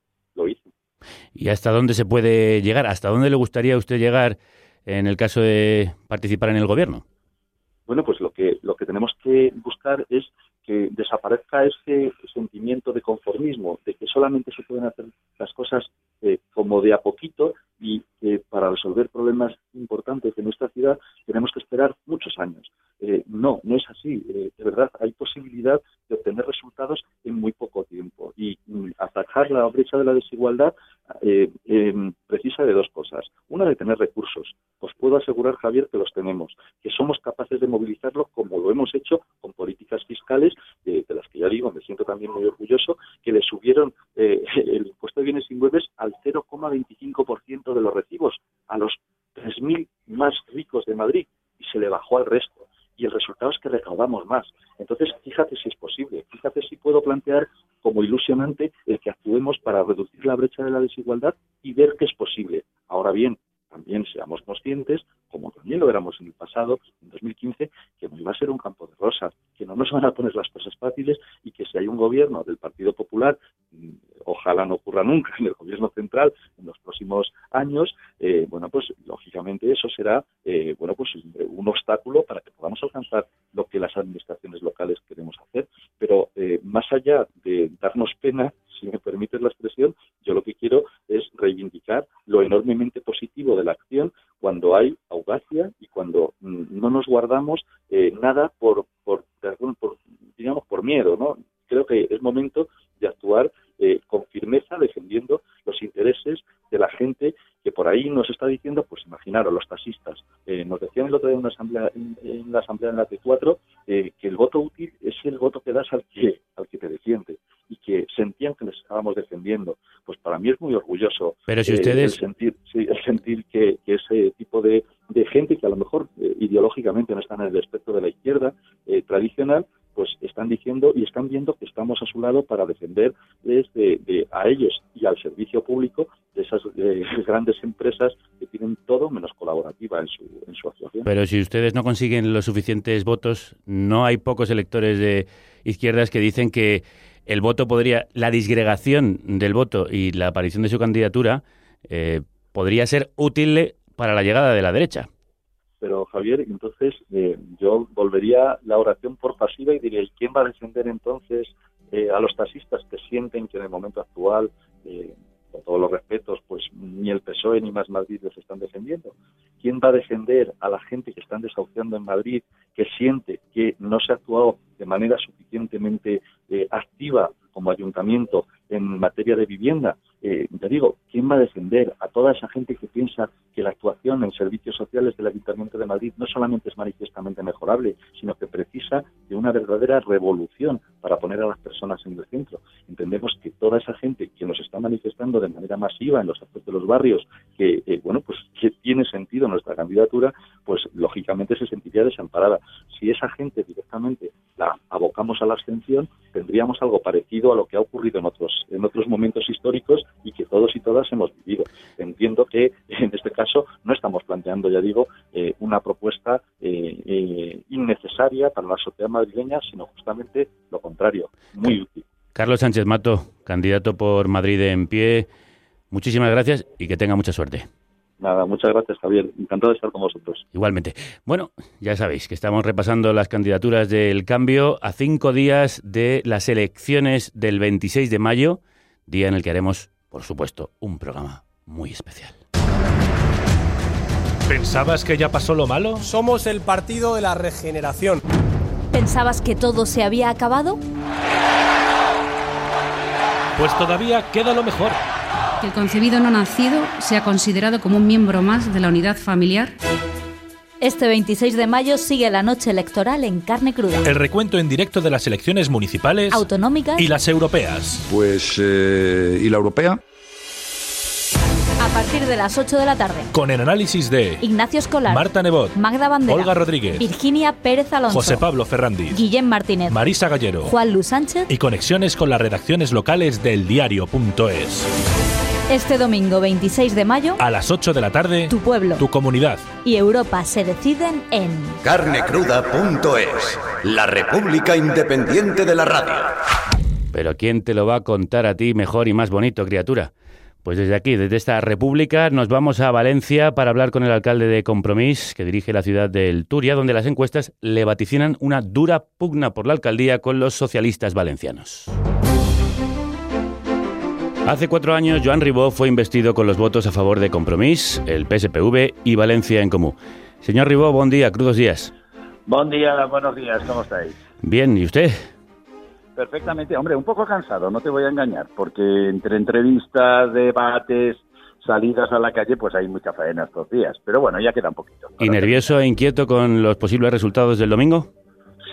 ¿Y hasta dónde se puede llegar? ¿Hasta dónde le gustaría a usted llegar en el caso de participar en el gobierno? Bueno, pues lo que, lo que tenemos que buscar es que desaparezca ese sentimiento de conformismo, de que solamente se pueden hacer las cosas eh, como de a poquito y que para resolver problemas importantes de nuestra ciudad tenemos que esperar muchos años. Eh, no, no es así. Eh, de verdad, hay posibilidad de obtener resultados en muy poco tiempo. Y, bajar la brecha de la desigualdad eh, eh, precisa de dos cosas. Una, de tener recursos. Os puedo asegurar, Javier, que los tenemos, que somos capaces de movilizarlos como lo hemos hecho con políticas fiscales, de las que ya digo, me siento también muy orgulloso, que le subieron eh, el impuesto de bienes inmuebles al 0,25% de los recibos, a los 3.000 más ricos de Madrid, y se le bajó al resto y el resultado es que recaudamos más. Entonces, fíjate si es posible, fíjate si puedo plantear como ilusionante el que para reducir la brecha de la desigualdad y ver que es posible. Ahora bien, también seamos conscientes, como también lo éramos en el pasado, en 2015, que no iba a ser un campo de rosas, que no nos van a poner las cosas fáciles y que si hay un gobierno del Partido Popular, mm, ojalá no ocurra nunca en el gobierno central en los próximos años, eh, bueno, pues lógicamente eso será, eh, bueno, pues un obstáculo para que podamos alcanzar lo que las administraciones locales queremos hacer. Pero eh, más allá de darnos pena, si me permites la expresión, yo lo que quiero es reivindicar lo enormemente positivo de la acción cuando hay audacia y cuando mm, no nos guardamos eh, nada por, digamos, por miedo. Creo que es momento de actuar eh, con firmeza defendiendo los intereses de la gente que por ahí nos está diciendo, pues imaginaros, los taxistas. Eh, nos decían el otro día en, una asamblea, en, la asamblea en la T4 eh, que el voto útil es el voto que das al que, al que te defiende sentían que les estábamos defendiendo. Pues para mí es muy orgulloso Pero si eh, ustedes- el sentir, sí, el sentir que, que ese tipo de, de gente que a lo mejor eh, ideológicamente no están en el espectro de la izquierda eh, tradicional, pues están diciendo y están viendo que estamos a su lado para defenderles de, de- a ellos y al servicio público de esas grandes empresas que tienen todo menos colaborativa en su, en su actuación. Pero si ustedes no consiguen los suficientes votos, no hay pocos electores de izquierdas que dicen que el voto podría, la disgregación del voto y la aparición de su candidatura eh, podría ser útil para la llegada de la derecha. Pero Javier, entonces eh, yo volvería la oración por pasiva y diría, ¿y quién va a defender entonces eh, a los taxistas que sienten que en el momento actual, eh, con todos los respetos, pues ni el PSOE ni Más Madrid les están defendiendo? ¿Quién va a defender a la gente que están desahuciando en Madrid, que siente que no se ha actuado de manera suficientemente eh, activa como ayuntamiento en materia de vivienda? Eh, te digo, ¿quién va a defender a toda esa gente que piensa que la actuación en servicios sociales del Ayuntamiento de Madrid no solamente es manifiestamente mejorable, sino que precisa de una verdadera revolución para poner a las personas en el centro? Entendemos que toda esa gente que nos está manifestando de manera masiva en los actos de los barrios, que eh, bueno, pues que tiene sentido nuestra candidatura, pues lógicamente se sentiría desamparada. Si esa gente directamente la abocamos a la abstención, tendríamos algo parecido a lo que ha ocurrido en otros en otros momentos históricos y que todos y todas hemos vivido. Entiendo que en este caso no estamos planteando, ya digo, eh, una propuesta eh, eh, innecesaria para la sociedad madrileña, sino justamente lo contrario, muy útil. Carlos Sánchez Mato, candidato por Madrid en pie, muchísimas gracias y que tenga mucha suerte. Nada, muchas gracias, Javier. Encantado de estar con vosotros. Igualmente. Bueno, ya sabéis que estamos repasando las candidaturas del cambio a cinco días de las elecciones del 26 de mayo, día en el que haremos, por supuesto, un programa muy especial. ¿Pensabas que ya pasó lo malo? Somos el partido de la regeneración. ¿Pensabas que todo se había acabado? Pues todavía queda lo mejor. Que el concebido no nacido sea considerado como un miembro más de la unidad familiar. Este 26 de mayo sigue la noche electoral en carne cruda. El recuento en directo de las elecciones municipales Autonómicas y las europeas. Pues, eh, ¿y la europea? a partir de las 8 de la tarde. Con el análisis de Ignacio Escolar, Marta Nebot, Magda Bandera, Olga Rodríguez, Virginia Pérez Alonso, José Pablo Ferrandis, Guillem Martínez, Marisa Gallero Juan Luis Sánchez y conexiones con las redacciones locales del diario.es. Este domingo 26 de mayo, A las 8 de la tarde, tu pueblo tu comunidad. y Europa se deciden en Carnecruda.es, la República Independiente de la Radio. Pero ¿quién te lo va a contar a ti mejor y más bonito, criatura? Pues desde aquí, desde esta república, nos vamos a Valencia para hablar con el alcalde de Compromís, que dirige la ciudad del Turia, donde las encuestas le vaticinan una dura pugna por la alcaldía con los socialistas valencianos. Hace cuatro años, Joan Ribó fue investido con los votos a favor de Compromís, el PSPV y Valencia en Comú. Señor Ribó, buen día, crudos días. Buen día, buenos días, ¿cómo estáis? Bien, ¿y usted? Perfectamente, hombre, un poco cansado, no te voy a engañar, porque entre entrevistas, debates, salidas a la calle, pues hay mucha faena estos días. Pero bueno, ya queda un poquito. ¿Y nervioso e inquieto con los posibles resultados del domingo?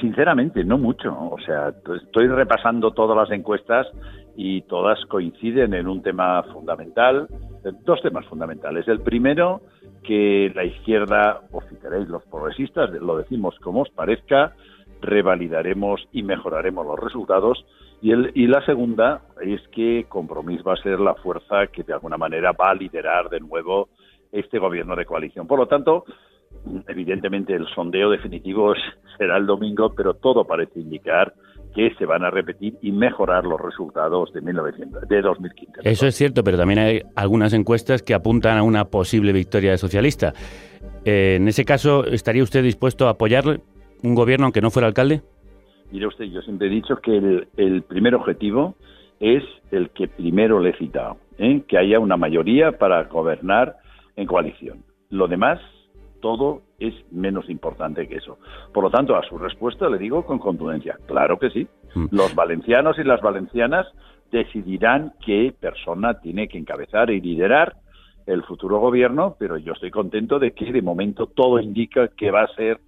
Sinceramente, no mucho. O sea, estoy repasando todas las encuestas y todas coinciden en un tema fundamental, dos temas fundamentales. El primero, que la izquierda, o si queréis, los progresistas, lo decimos como os parezca, revalidaremos y mejoraremos los resultados. Y, el, y la segunda es que Compromís va a ser la fuerza que de alguna manera va a liderar de nuevo este gobierno de coalición. Por lo tanto, evidentemente el sondeo definitivo será el domingo, pero todo parece indicar que se van a repetir y mejorar los resultados de, 1900, de 2015. Eso es cierto, pero también hay algunas encuestas que apuntan a una posible victoria socialista. Eh, en ese caso, ¿estaría usted dispuesto a apoyar un gobierno aunque no fuera alcalde? Mire usted, yo siempre he dicho que el, el primer objetivo es el que primero le he citado, ¿eh? que haya una mayoría para gobernar en coalición. Lo demás, todo es menos importante que eso. Por lo tanto, a su respuesta le digo con contundencia, claro que sí. Mm. Los valencianos y las valencianas decidirán qué persona tiene que encabezar y liderar el futuro gobierno, pero yo estoy contento de que de momento todo indica que va a ser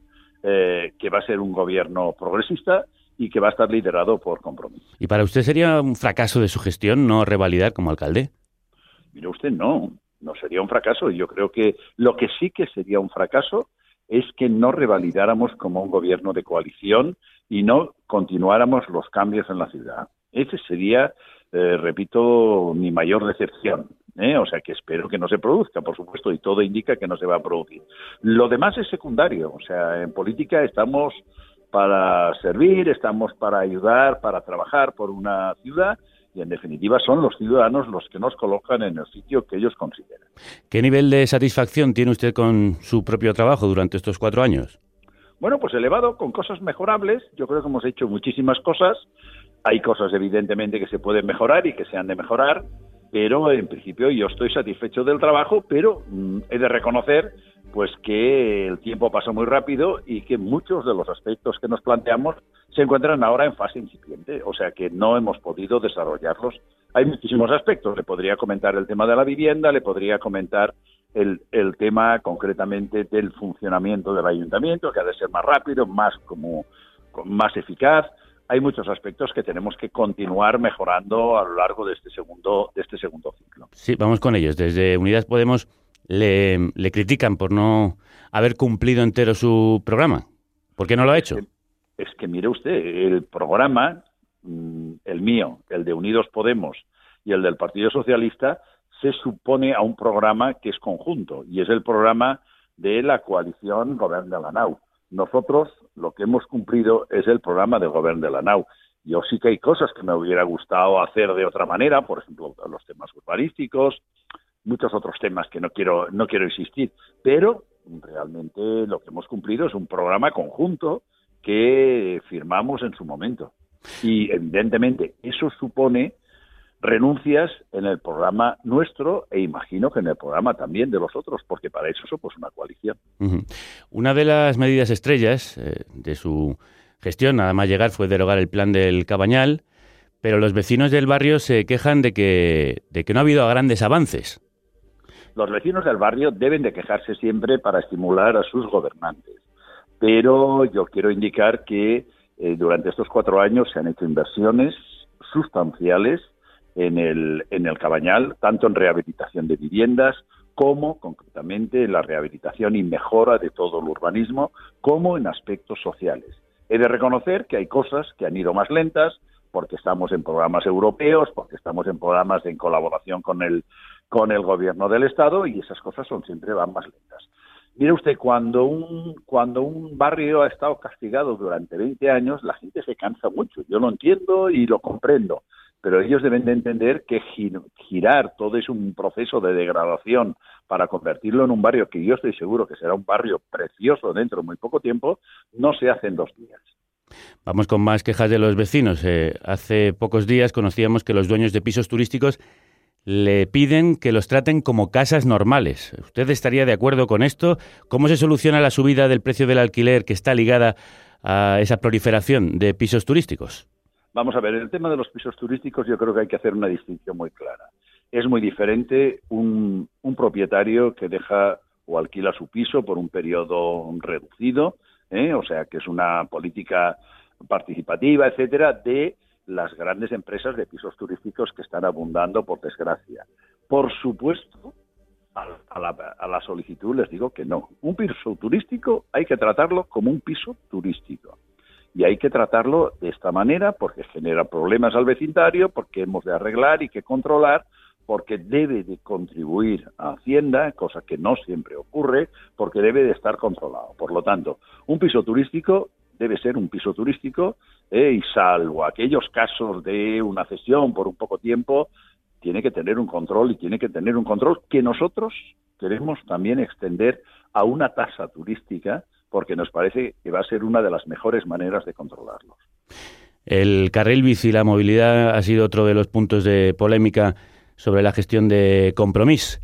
eh, que va a ser un gobierno progresista y que va a estar liderado por compromiso. ¿Y para usted sería un fracaso de su gestión no revalidar como alcalde? Mire usted, no, no sería un fracaso. Yo creo que lo que sí que sería un fracaso es que no revalidáramos como un gobierno de coalición y no continuáramos los cambios en la ciudad. Ese sería, eh, repito, mi mayor decepción. ¿eh? O sea que espero que no se produzca, por supuesto, y todo indica que no se va a producir. Lo demás es secundario. O sea, en política estamos para servir, estamos para ayudar, para trabajar por una ciudad y en definitiva son los ciudadanos los que nos colocan en el sitio que ellos consideran. ¿Qué nivel de satisfacción tiene usted con su propio trabajo durante estos cuatro años? Bueno, pues elevado, con cosas mejorables. Yo creo que hemos hecho muchísimas cosas. Hay cosas, evidentemente, que se pueden mejorar y que se han de mejorar, pero en principio yo estoy satisfecho del trabajo, pero mm, he de reconocer pues que el tiempo pasa muy rápido y que muchos de los aspectos que nos planteamos se encuentran ahora en fase incipiente, o sea que no hemos podido desarrollarlos. Hay muchísimos aspectos, le podría comentar el tema de la vivienda, le podría comentar el, el tema concretamente del funcionamiento del ayuntamiento, que ha de ser más rápido, más como más eficaz. Hay muchos aspectos que tenemos que continuar mejorando a lo largo de este segundo de este segundo ciclo. Sí, vamos con ellos. Desde Unidas Podemos le, le critican por no haber cumplido entero su programa. ¿Por qué no lo ha hecho? Es que mire usted, el programa, mm, el mío, el de Unidos Podemos y el del Partido Socialista, se supone a un programa que es conjunto y es el programa de la coalición Gobierno de la NAU. Nosotros lo que hemos cumplido es el programa del Gobierno de la NAU. Yo sí que hay cosas que me hubiera gustado hacer de otra manera, por ejemplo, los temas urbanísticos, muchos otros temas que no quiero no quiero insistir, pero realmente lo que hemos cumplido es un programa conjunto que firmamos en su momento. Y evidentemente eso supone renuncias en el programa nuestro e imagino que en el programa también de los otros, porque para eso somos una coalición. Una de las medidas estrellas eh, de su gestión, nada más llegar, fue derogar el plan del Cabañal, pero los vecinos del barrio se quejan de que, de que no ha habido grandes avances. Los vecinos del barrio deben de quejarse siempre para estimular a sus gobernantes, pero yo quiero indicar que eh, durante estos cuatro años se han hecho inversiones sustanciales en el, en el Cabañal, tanto en rehabilitación de viviendas como concretamente en la rehabilitación y mejora de todo el urbanismo, como en aspectos sociales. He de reconocer que hay cosas que han ido más lentas porque estamos en programas europeos, porque estamos en programas en colaboración con el, con el gobierno del Estado y esas cosas son siempre van más lentas. Mire usted, cuando un, cuando un barrio ha estado castigado durante 20 años, la gente se cansa mucho. Yo lo entiendo y lo comprendo, pero ellos deben de entender que gir- girar todo es un proceso de degradación para convertirlo en un barrio que yo estoy seguro que será un barrio precioso dentro de muy poco tiempo, no se hace en dos días. Vamos con más quejas de los vecinos. Eh, hace pocos días conocíamos que los dueños de pisos turísticos le piden que los traten como casas normales. ¿Usted estaría de acuerdo con esto? ¿Cómo se soluciona la subida del precio del alquiler que está ligada a esa proliferación de pisos turísticos? Vamos a ver, el tema de los pisos turísticos yo creo que hay que hacer una distinción muy clara. Es muy diferente un, propietario que deja o alquila su piso por un periodo reducido, ¿eh? o sea, que es una política participativa, etcétera, de las grandes empresas de pisos turísticos que están abundando, por desgracia. Por supuesto, a la solicitud les digo que no. Un piso turístico hay que tratarlo como un piso turístico. Y hay que tratarlo de esta manera porque genera problemas al vecindario, porque hemos de arreglar y que controlar, porque debe de contribuir a Hacienda, cosa que no siempre ocurre, porque debe de estar controlado. Por lo tanto, un piso turístico debe ser un piso turístico eh, y salvo aquellos casos de una cesión por un poco tiempo, tiene que tener un control y tiene que tener un control que nosotros queremos también extender a una tasa turística porque nos parece que va a ser una de las mejores maneras de controlarlos. El carril bici y la movilidad ha sido otro de los puntos de polémica sobre la gestión de compromiso.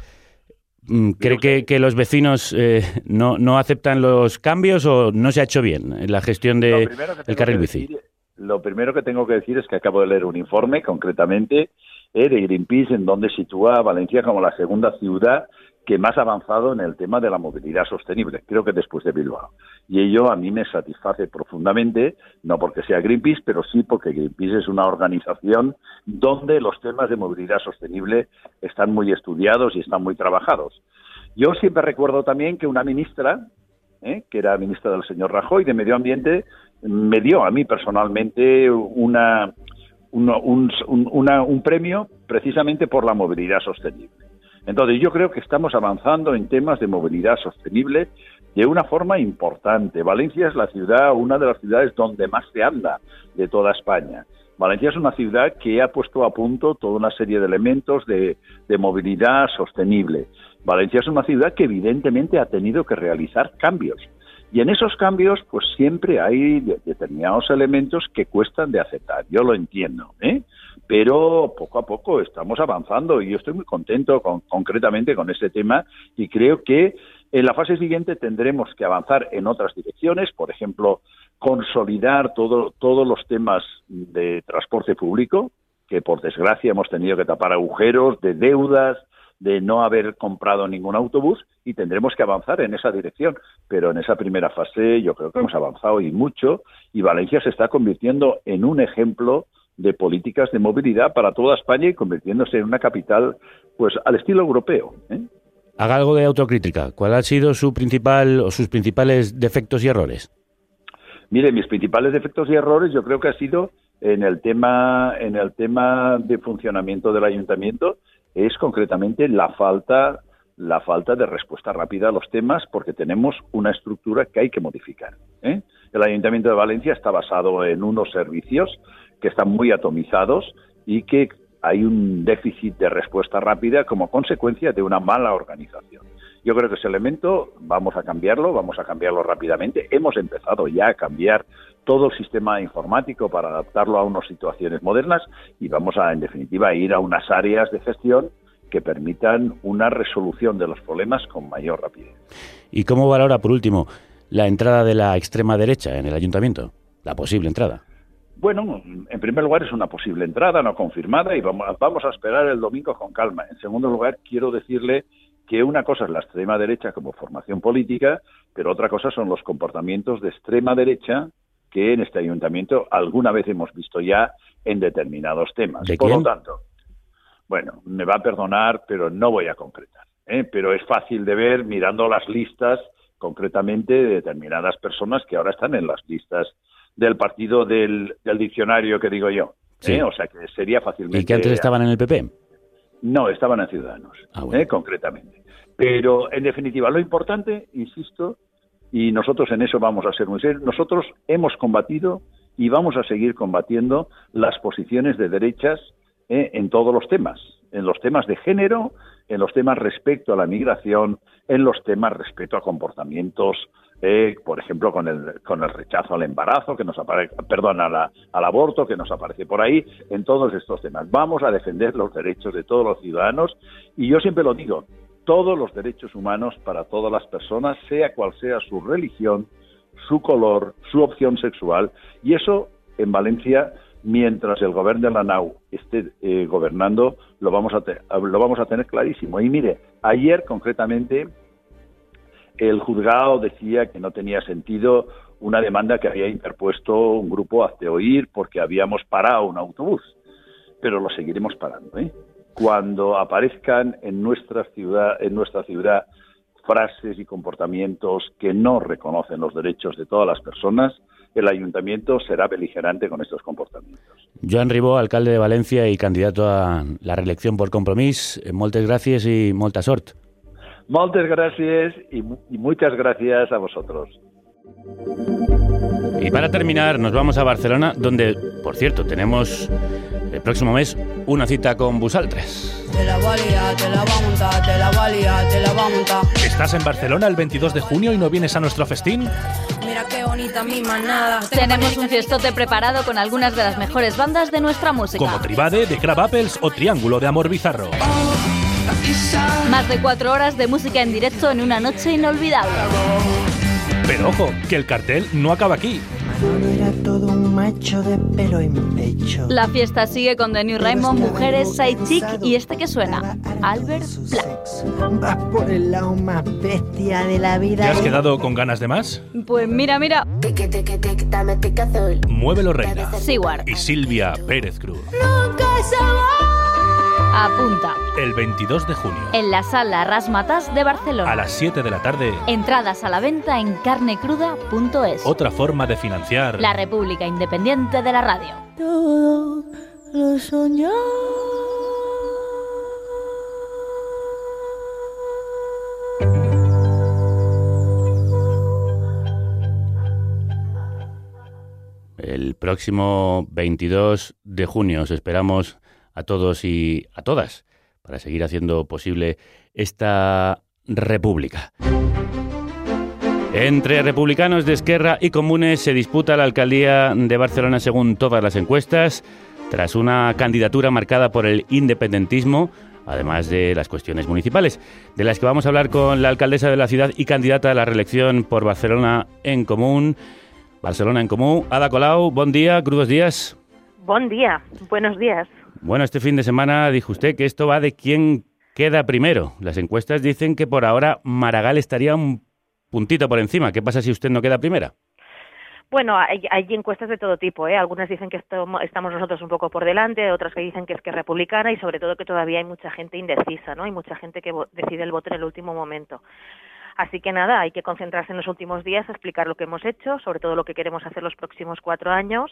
Mm, ¿Cree que, que los vecinos eh, no, no aceptan los cambios o no se ha hecho bien en la gestión de el carril bici? Decir, lo primero que tengo que decir es que acabo de leer un informe, concretamente, eh, de Greenpeace, en donde sitúa a Valencia como la segunda ciudad que más ha avanzado en el tema de la movilidad sostenible, creo que después de Bilbao. Y ello a mí me satisface profundamente, no porque sea Greenpeace, pero sí porque Greenpeace es una organización donde los temas de movilidad sostenible están muy estudiados y están muy trabajados. Yo siempre recuerdo también que una ministra, ¿eh? que era ministra del señor Rajoy de Medio Ambiente, me dio a mí personalmente una, una, un, premio precisamente por la movilidad sostenible. Entonces, yo creo que estamos avanzando en temas de movilidad sostenible de una forma importante. Valencia es la ciudad, una de las ciudades donde más se anda de toda España. Valencia es una ciudad que ha puesto a punto toda una serie de elementos de, movilidad sostenible. Valencia es una ciudad que evidentemente ha tenido que realizar cambios. Y en esos cambios, pues siempre hay determinados elementos que cuestan de aceptar. Yo lo entiendo, ¿eh? Pero poco a poco estamos avanzando y yo estoy muy contento con, concretamente con este tema y creo que en la fase siguiente tendremos que avanzar en otras direcciones, por ejemplo, consolidar todo, todos los temas de transporte público, que por desgracia hemos tenido que tapar agujeros de deudas, de no haber comprado ningún autobús y tendremos que avanzar en esa dirección. Pero en esa primera fase yo creo que hemos avanzado y mucho y Valencia se está convirtiendo en un ejemplo de políticas de movilidad para toda España y convirtiéndose en una capital pues al estilo europeo. ¿eh? Haga algo de autocrítica. ¿Cuál ha sido su principal o sus principales defectos y errores? Mire, mis principales defectos y errores yo creo que ha sido en el tema en el tema de funcionamiento del ayuntamiento es concretamente la falta la falta de respuesta rápida a los temas porque tenemos una estructura que hay que modificar. ¿eh? El Ayuntamiento de Valencia está basado en unos servicios que están muy atomizados y que hay un déficit de respuesta rápida como consecuencia de una mala organización. Yo creo que ese elemento vamos a cambiarlo, vamos a cambiarlo rápidamente. Hemos empezado ya a cambiar todo el sistema informático para adaptarlo a unas situaciones modernas y vamos a, en definitiva, ir a unas áreas de gestión que permitan una resolución de los problemas con mayor rapidez. ¿Y cómo valora, por último, la entrada de la extrema derecha en el ayuntamiento? La posible entrada. Bueno, en primer lugar es una posible entrada no confirmada y vamos, vamos a esperar el domingo con calma. En segundo lugar, quiero decirle que una cosa es la extrema derecha como formación política, pero otra cosa son los comportamientos de extrema derecha que en este ayuntamiento alguna vez hemos visto ya en determinados temas. ¿De Por lo tanto, bueno, me va a perdonar, pero no voy a concretar. ¿eh? Pero es fácil de ver mirando las listas concretamente de determinadas personas que ahora están en las listas del partido del, del diccionario que digo yo. Sí. ¿eh? O sea que sería fácilmente. ¿Y que antes estaban en el PP? No, estaban en Ciudadanos, Ah, bueno. ¿eh? concretamente. Pero, en definitiva, lo importante, insisto, y nosotros en eso vamos a ser muy serios, nosotros hemos combatido y vamos a seguir combatiendo las posiciones de derechas ¿eh? en todos los temas, en los temas de género, en los temas respecto a la migración, en los temas respecto a comportamientos, eh, por ejemplo, con el, con el rechazo al embarazo, que nos aparece, perdón, a la- al aborto, que nos aparece por ahí, en todos estos temas. Vamos a defender los derechos de todos los ciudadanos y yo siempre lo digo, todos los derechos humanos para todas las personas, sea cual sea su religión, su color, su opción sexual, y eso en Valencia mientras el gobierno de la NAU esté eh, gobernando, lo vamos, a lo vamos a tener clarísimo. Y mire, ayer concretamente el juzgado decía que no tenía sentido una demanda que había interpuesto un grupo hazte oír porque habíamos parado un autobús. Pero lo seguiremos parando. ¿eh? Cuando aparezcan en nuestra ciudad, en nuestra ciudad frases y comportamientos que no reconocen los derechos de todas las personas, el ayuntamiento será beligerante con estos comportamientos. Joan Ribó, alcalde de Valencia y candidato a la reelección por compromiso. Eh, Moltes gracias y molta sort. Muchas gracias y, mu- y muchas gracias a vosotros. Y para terminar, nos vamos a Barcelona, donde, por cierto, tenemos el próximo mes una cita con Busaltres. ¿Estás en Barcelona el 22 de junio y no vienes a nuestro festín? Mira qué bonita mi manada. Tenemos un fiestote preparado con algunas de las mejores bandas de nuestra música. Como Tribade, de Crab Apples o Triángulo de Amor Bizarro. Más de cuatro horas de música en directo en una noche inolvidable. Pero ojo, que el cartel no acaba aquí. Era todo un macho de pelo en pecho. La fiesta sigue con The New Raymond, Mujeres, Sidechick y este que suena, Albert Black. Vas por el lado más bestia de la vida. ¿Te has quedado con ganas de más? Pues mira, mira, Muévelo Reina. Seward. Y Silvia Pérez Cruz. Nunca se va. Apunta, El 22 de junio. en la sala Rasmatas de Barcelona. A las 7 de la tarde. Entradas a la venta en carnecruda.es. Otra forma de financiar. La República Independiente de la Radio. Todo lo soñó. El próximo 22 de junio os esperamos a todos y a todas para seguir haciendo posible esta república. Entre republicanos de Esquerra y comunes se disputa la alcaldía de Barcelona según todas las encuestas, tras una candidatura marcada por el independentismo, además de las cuestiones municipales, de las que vamos a hablar con la alcaldesa de la ciudad y candidata a la reelección por Barcelona en Común. Barcelona en Común. Ada Colau, buen día, crudos días. Buen día, buenos días. Bueno, este fin de semana dijo usted que esto va de quién queda primero. Las encuestas dicen que por ahora Maragall estaría un puntito por encima. ¿Qué pasa si usted no queda primera? Bueno, hay, hay encuestas de todo tipo, ¿eh? Algunas dicen que esto- estamos nosotros un poco por delante, otras que dicen que es que republicana y sobre todo que todavía hay mucha gente indecisa, ¿no? Hay mucha gente que decide el voto en el último momento. Así que nada, hay que concentrarse en los últimos días, explicar lo que hemos hecho, sobre todo lo que queremos hacer los próximos cuatro años,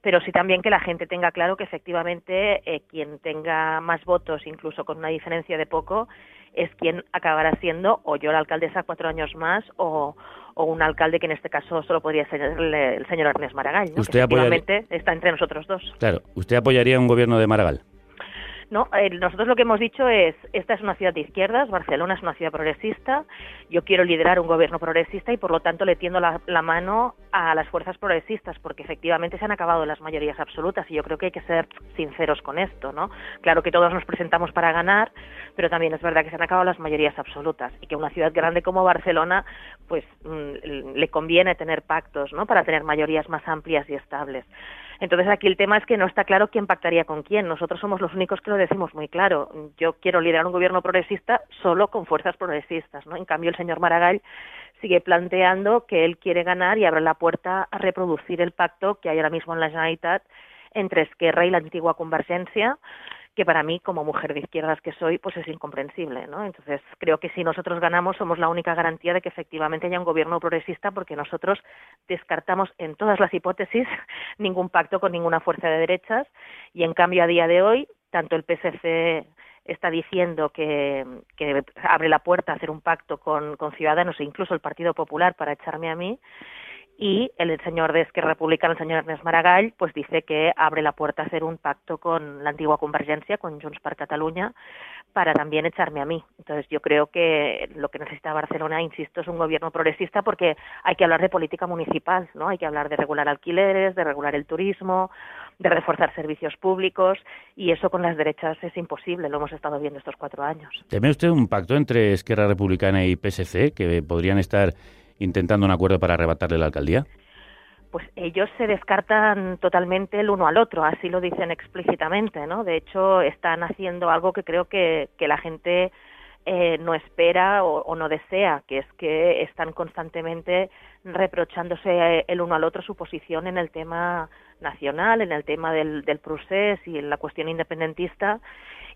pero sí también que la gente tenga claro que efectivamente eh, quien tenga más votos, incluso con una diferencia de poco, es quien acabará siendo o yo la alcaldesa cuatro años más o, o un alcalde que en este caso solo podría ser el, señor Ernest Maragall, ¿no? Usted que apoyaría- está entre nosotros dos. Claro, ¿usted apoyaría un gobierno de Maragall? No, eh, nosotros lo que hemos dicho es, esta es una ciudad de izquierdas, Barcelona es una ciudad progresista, yo quiero liderar un gobierno progresista y por lo tanto le tiendo la, mano a las fuerzas progresistas porque efectivamente se han acabado las mayorías absolutas y yo creo que hay que ser sinceros con esto, ¿no? Claro que todos nos presentamos para ganar, pero también es verdad que se han acabado las mayorías absolutas y que una ciudad grande como Barcelona pues mm, le conviene tener pactos, ¿no? Para tener mayorías más amplias y estables. Entonces aquí el tema es que no está claro quién pactaría con quién. Nosotros somos los únicos que lo decimos muy claro. Yo quiero liderar un gobierno progresista solo con fuerzas progresistas, ¿no? En cambio el señor Maragall sigue planteando que él quiere ganar y abre la puerta a reproducir el pacto que hay ahora mismo en la Generalitat entre Esquerra y la antigua Convergencia, que para mí, como mujer de izquierdas que soy, pues es incomprensible, ¿no? Entonces, creo que si nosotros ganamos, somos la única garantía de que efectivamente haya un gobierno progresista, porque nosotros descartamos en todas las hipótesis ningún pacto con ninguna fuerza de derechas, y en cambio, a día de hoy, tanto el PSC está diciendo que, abre la puerta a hacer un pacto con, con Ciudadanos e incluso el Partido Popular para echarme a mí, y el señor de Esquerra Republicana, el señor Ernest Maragall, pues dice que abre la puerta a hacer un pacto con la antigua Convergencia, con Junts per Catalunya, para también echarme a mí. Entonces yo creo que lo que necesita Barcelona, insisto, es un gobierno progresista porque hay que hablar de política municipal, ¿no? Hay que hablar de regular alquileres, de regular el turismo, de reforzar servicios públicos y eso con las derechas es imposible, lo hemos estado viendo estos cuatro años. ¿Teme usted un pacto entre Esquerra Republicana y PSC que podrían estar intentando un acuerdo para arrebatarle la alcaldía? pues ellos se descartan totalmente el uno al otro, así lo dicen explícitamente, ¿no? De hecho, están haciendo algo que creo que, que la gente eh, no espera o, no desea, que es que están constantemente reprochándose el uno al otro su posición en el tema nacional, en el tema del, del y en la cuestión independentista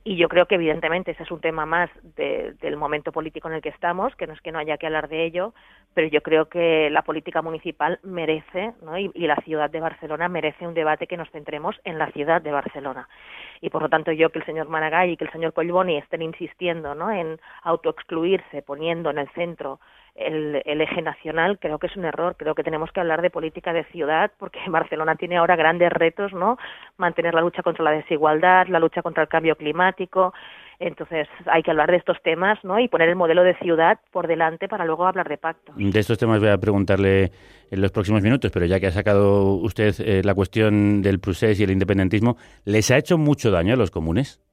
y yo creo que evidentemente ese es un tema más de, del momento político en el que estamos, que no es que no haya que hablar de ello, pero yo creo que la política municipal merece, ¿no? y, y la ciudad de Barcelona merece un debate que nos centremos en la ciudad de Barcelona. Y por lo tanto yo que el señor Maragall y que el señor Collboni estén insistiendo ¿no? en autoexcluirse, poniendo en el centro el, el, eje nacional creo que es un error. Creo que tenemos que hablar de política de ciudad porque Barcelona tiene ahora grandes retos, ¿no? Mantener la lucha contra la desigualdad, la lucha contra el cambio climático. Entonces hay que hablar de estos temas, ¿no? Y poner el modelo de ciudad por delante para luego hablar de pacto. De estos temas voy a preguntarle en los próximos minutos, pero ya que ha sacado usted eh, la cuestión del procés y el independentismo, ¿les ha hecho mucho daño a los comunes?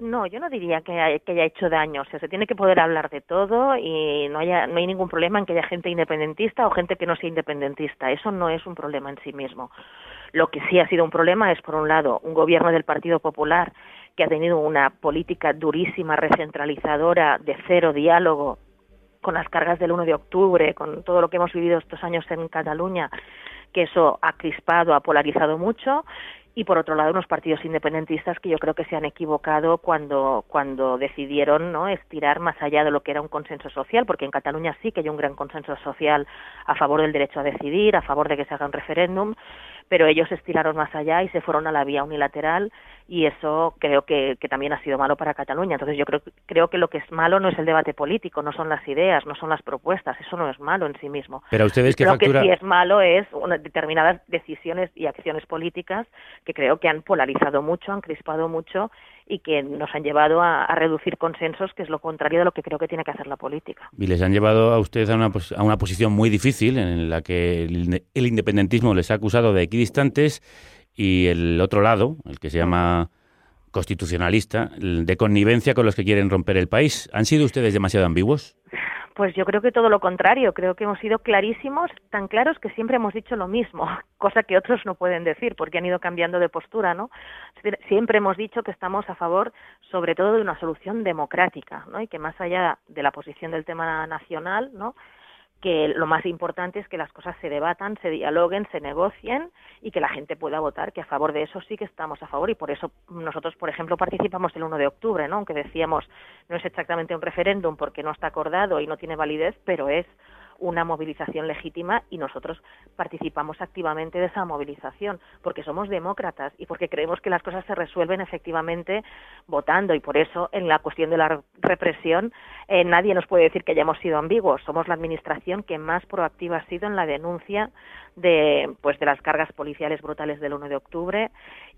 No, yo no diría que, hay, que haya hecho daño. O sea, se tiene que poder hablar de todo y no, haya, no hay ningún problema en que haya gente independentista o gente que no sea independentista. Eso no es un problema en sí mismo. Lo que sí ha sido un problema es, por un lado, un gobierno del Partido Popular que ha tenido una política durísima, recentralizadora, de cero diálogo con las cargas del 1 de octubre, con todo lo que hemos vivido estos años en Cataluña, que eso ha crispado, ha polarizado mucho y por otro lado unos partidos independentistas que yo creo que se han equivocado cuando cuando decidieron no estirar más allá de lo que era un consenso social porque en Cataluña sí que hay un gran consenso social a favor del derecho a decidir a favor de que se haga un referéndum pero ellos estiraron más allá y se fueron a la vía unilateral y eso creo que, que también ha sido malo para Cataluña. Entonces yo creo, creo que lo que es malo no es el debate político, no son las ideas, no son las propuestas, eso no es malo en sí mismo. Pero ustedes que creo factura... que sí es malo es una, determinadas decisiones y acciones políticas que creo que han polarizado mucho, han crispado mucho y que nos han llevado a, reducir consensos, que es lo contrario de lo que creo que tiene que hacer la política. Y les han llevado a ustedes a una, a una posición muy difícil en la que el, el independentismo les ha acusado de equidistantes y el otro lado, el que se llama constitucionalista, de connivencia con los que quieren romper el país. ¿Han sido ustedes demasiado ambiguos? Pues yo creo que todo lo contrario, creo que hemos sido clarísimos, tan claros que siempre hemos dicho lo mismo, cosa que otros no pueden decir porque han ido cambiando de postura, ¿no? Siempre hemos dicho que estamos a favor sobre todo de una solución democrática, ¿no? Y que más allá de la posición del tema nacional, ¿no? Que lo más importante es que las cosas se debatan, se dialoguen, se negocien y que la gente pueda votar, que a favor de eso sí que estamos a favor y por eso nosotros, por ejemplo, participamos el 1 de octubre, ¿no? aunque decíamos no es exactamente un referéndum porque no está acordado y no tiene validez, pero es una movilización legítima y nosotros participamos activamente de esa movilización porque somos demócratas y porque creemos que las cosas se resuelven efectivamente votando. Y por eso en la cuestión de la represión eh, nadie nos puede decir que hayamos sido ambiguos. Somos la administración que más proactiva ha sido en la denuncia de pues de las cargas policiales brutales del 1 de octubre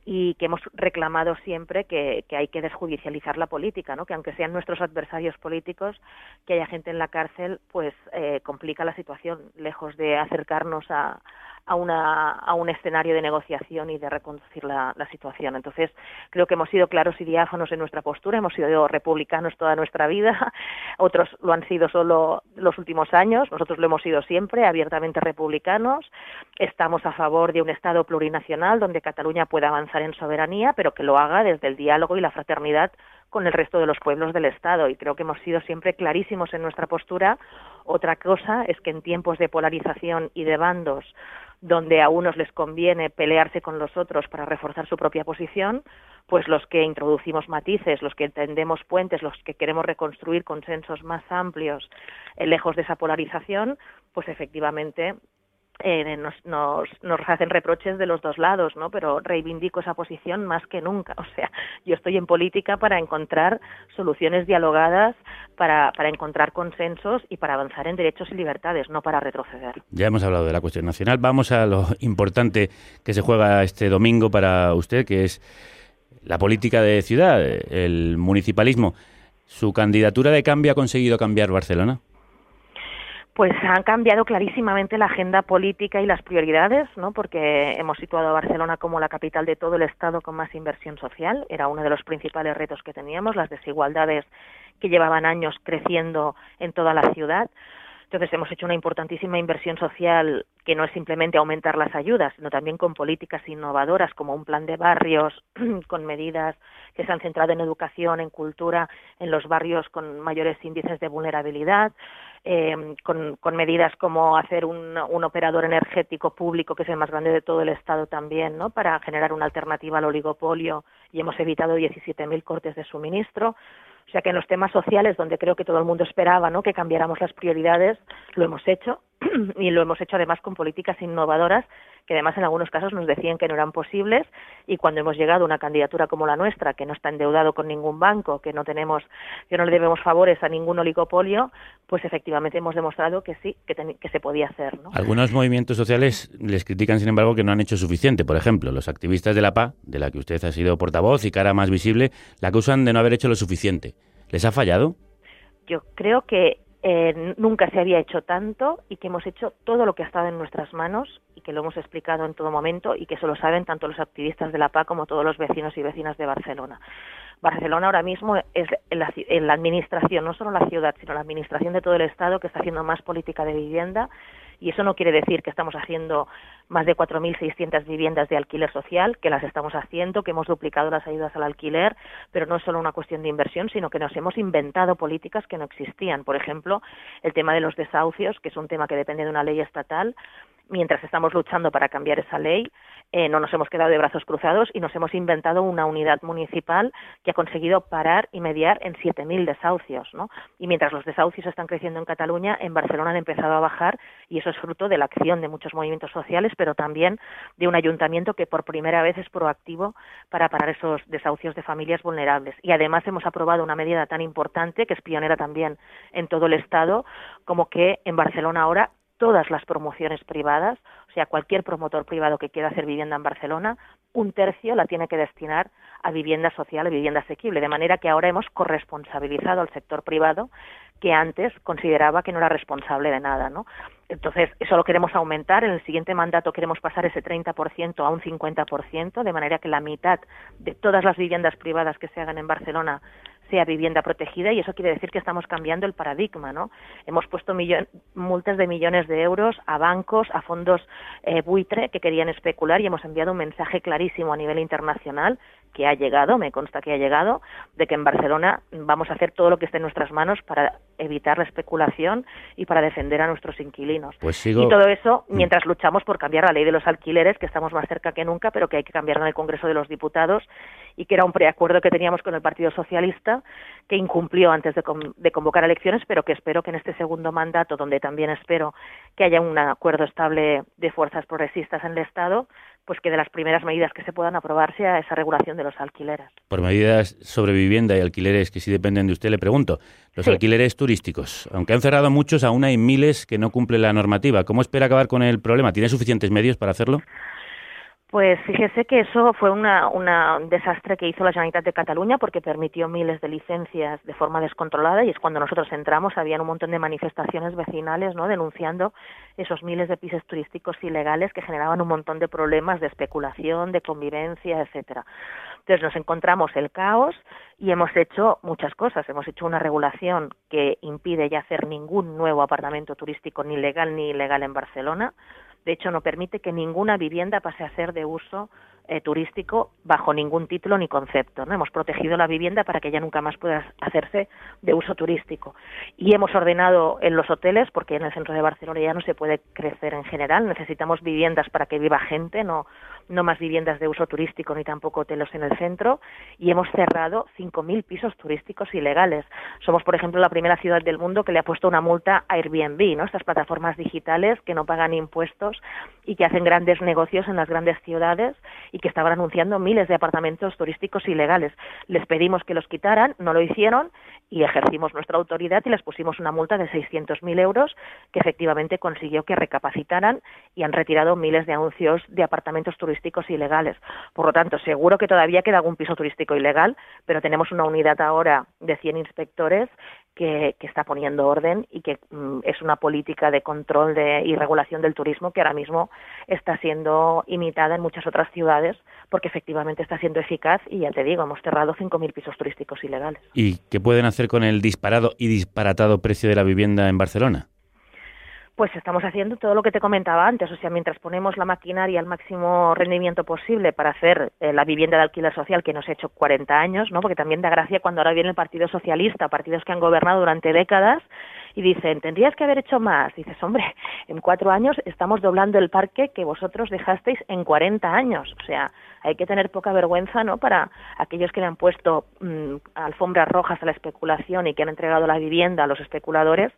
y que hemos reclamado siempre que, que, hay que desjudicializar la política, ¿no? que aunque sean nuestros adversarios políticos, que haya gente en la cárcel, pues eh, complica la situación, lejos de acercarnos a, a, una, a un escenario de negociación y de reconducir la, la, situación. Entonces, creo que hemos sido claros y diáfanos en nuestra postura, hemos sido republicanos toda nuestra vida, otros lo han sido solo los últimos años, nosotros lo hemos sido siempre, abiertamente republicanos, estamos a favor de un Estado plurinacional donde Cataluña pueda avanzar en soberanía, pero que lo haga desde el diálogo y la fraternidad con el resto de los pueblos del Estado y creo que hemos sido siempre clarísimos en nuestra postura. Otra cosa es que en tiempos de polarización y de bandos donde a unos les conviene pelearse con los otros para reforzar su propia posición, pues los que introducimos matices, los que tendemos puentes, los que queremos reconstruir consensos más amplios, eh, lejos de esa polarización, pues efectivamente eh, nos, nos, nos hacen reproches de los dos lados, ¿no? Pero reivindico esa posición más que nunca. O sea, yo estoy en política para encontrar soluciones dialogadas, para, para encontrar consensos y para avanzar en derechos y libertades, no para retroceder. Ya hemos hablado de la cuestión nacional. Vamos a lo importante que se juega este domingo para usted, que es la política de ciudad, el municipalismo. ¿Su candidatura de cambio ha conseguido cambiar Barcelona? Pues han cambiado clarísimamente la agenda política y las prioridades, ¿no? Porque hemos situado a Barcelona como la capital de todo el Estado con más inversión social. Era uno de los principales retos que teníamos, las desigualdades que llevaban años creciendo en toda la ciudad. Entonces hemos hecho una importantísima inversión social que no es simplemente aumentar las ayudas, sino también con políticas innovadoras como un plan de barrios, con medidas que se han centrado en educación, en cultura, en los barrios con mayores índices de vulnerabilidad, eh, con, medidas como hacer un, un, operador energético público, que es el más grande de todo el Estado también, ¿no? para generar una alternativa al oligopolio y hemos evitado 17.000 cortes de suministro. O sea que en los temas sociales, donde creo que todo el mundo esperaba ¿no? que cambiáramos las prioridades, lo hemos hecho y lo hemos hecho además con políticas innovadoras que además en algunos casos nos decían que no eran posibles y cuando hemos llegado a una candidatura como la nuestra, que no está endeudado con ningún banco, que no tenemos, que no le debemos favores a ningún oligopolio, pues efectivamente hemos demostrado que sí, que, que se podía hacer. ¿no? Algunos movimientos sociales les critican, sin embargo, que no han hecho suficiente. Por ejemplo, los activistas de la PA, de la que usted ha sido portavoz y cara más visible, la acusan de no haber hecho lo suficiente. ¿Les ha fallado? Yo creo que eh, nunca se había hecho tanto y que hemos hecho todo lo que ha estado en nuestras manos y que lo hemos explicado en todo momento y que eso lo saben tanto los activistas de la PA como todos los vecinos y vecinas de Barcelona. Barcelona ahora mismo es la, la administración, no solo la ciudad, sino la administración de todo el Estado que está haciendo más política de vivienda y eso no quiere decir que estamos haciendo más de 4.600 viviendas de alquiler social, que las estamos haciendo, que hemos duplicado las ayudas al alquiler, pero no es solo una cuestión de inversión, sino que nos hemos inventado políticas que no existían. Por ejemplo, el tema de los desahucios, que es un tema que depende de una ley estatal, mientras estamos luchando para cambiar esa ley, eh, no nos hemos quedado de brazos cruzados y nos hemos inventado una unidad municipal que ha conseguido parar y mediar en 7.000 desahucios. ¿no? Y mientras los desahucios están creciendo en Cataluña, en Barcelona han empezado a bajar y eso es fruto de la acción de muchos movimientos sociales, pero también de un ayuntamiento que por primera vez es proactivo para parar esos desahucios de familias vulnerables. Y además hemos aprobado una medida tan importante, que es pionera también en todo el Estado, como que en Barcelona ahora todas las promociones privadas, o sea, cualquier promotor privado que quiera hacer vivienda en Barcelona, un tercio la tiene que destinar a vivienda social, a vivienda asequible, de manera que ahora hemos corresponsabilizado al sector privado que antes consideraba que no era responsable de nada, ¿no? Entonces, eso lo queremos aumentar. En el siguiente mandato queremos pasar ese 30% a un 50%, de manera que la mitad de todas las viviendas privadas que se hagan en Barcelona sea vivienda protegida y eso quiere decir que estamos cambiando el paradigma, ¿no? Hemos puesto multas de millones de euros a bancos, a fondos eh, buitre que querían especular y hemos enviado un mensaje clarísimo a nivel internacional que ha llegado, me consta que ha llegado, de que en Barcelona vamos a hacer todo lo que esté en nuestras manos para evitar la especulación y para defender a nuestros inquilinos. Pues Y todo eso mientras luchamos por cambiar la ley de los alquileres, que estamos más cerca que nunca, pero que hay que cambiarla en el Congreso de los Diputados y que era un preacuerdo que teníamos con el Partido Socialista, que incumplió antes de, de convocar elecciones, pero que espero que en este segundo mandato, donde también espero que haya un acuerdo estable de fuerzas progresistas en el Estado, pues que de las primeras medidas que se puedan aprobar sea esa regulación de los alquileres. Por medidas sobre vivienda y alquileres que sí dependen de usted, le pregunto, los Sí. alquileres turísticos, aunque han cerrado muchos, aún hay miles que no cumplen la normativa. ¿Cómo espera acabar con el problema? ¿Tiene suficientes medios para hacerlo? Pues fíjese que eso fue una, una- un desastre que hizo la Generalitat de Cataluña porque permitió miles de licencias de forma descontrolada y es cuando nosotros entramos habían un montón de manifestaciones vecinales no denunciando esos miles de pisos turísticos ilegales que generaban un montón de problemas de especulación, de convivencia, etcétera. Entonces nos encontramos el caos y hemos hecho muchas cosas. Hemos hecho una regulación que impide ya hacer ningún nuevo apartamento turístico ni legal ni ilegal en Barcelona. De hecho, no permite que ninguna vivienda pase a ser de uso eh, turístico bajo ningún título ni concepto. ¿no? Hemos protegido la vivienda para que ya nunca más pueda hacerse de uso turístico. Y hemos ordenado en los hoteles, porque en el centro de Barcelona ya no se puede crecer en general, necesitamos viviendas para que viva gente, no, no más viviendas de uso turístico ni tampoco hoteles en el centro. Y hemos cerrado 5.000 pisos turísticos ilegales. Somos, por ejemplo, la primera ciudad del mundo que le ha puesto una multa a Airbnb, ¿no? estas plataformas digitales que no pagan impuestos y que hacen grandes negocios en las grandes ciudades y que estaban anunciando miles de apartamentos turísticos ilegales. Les pedimos que los quitaran, no lo hicieron y ejercimos nuestra autoridad y les pusimos una multa de 600.000 euros que efectivamente consiguió que recapacitaran y han retirado miles de anuncios de apartamentos turísticos ilegales. Por lo tanto, seguro que todavía queda algún piso turístico ilegal, pero tenemos una unidad ahora de 100 inspectores que, que está poniendo orden y que mm, es una política de control de, y regulación del turismo que ahora mismo está siendo imitada en muchas otras ciudades porque efectivamente está siendo eficaz y ya te digo, hemos cerrado 5.000 pisos turísticos ilegales. ¿Y qué pueden hacer con el disparado y disparatado precio de la vivienda en Barcelona? Pues estamos haciendo todo lo que te comentaba antes, o sea, mientras ponemos la maquinaria al máximo rendimiento posible para hacer eh, la vivienda de alquiler social que nos ha hecho 40 años, ¿no? Porque también da gracia cuando ahora viene el Partido Socialista, partidos que han gobernado durante décadas y dicen, tendrías que haber hecho más. Dices, hombre, en cuatro años estamos doblando el parque que vosotros dejasteis en 40 años. O sea, hay que tener poca vergüenza, ¿no? Para aquellos que le han puesto mm, alfombras rojas a la especulación y que han entregado la vivienda a los especuladores,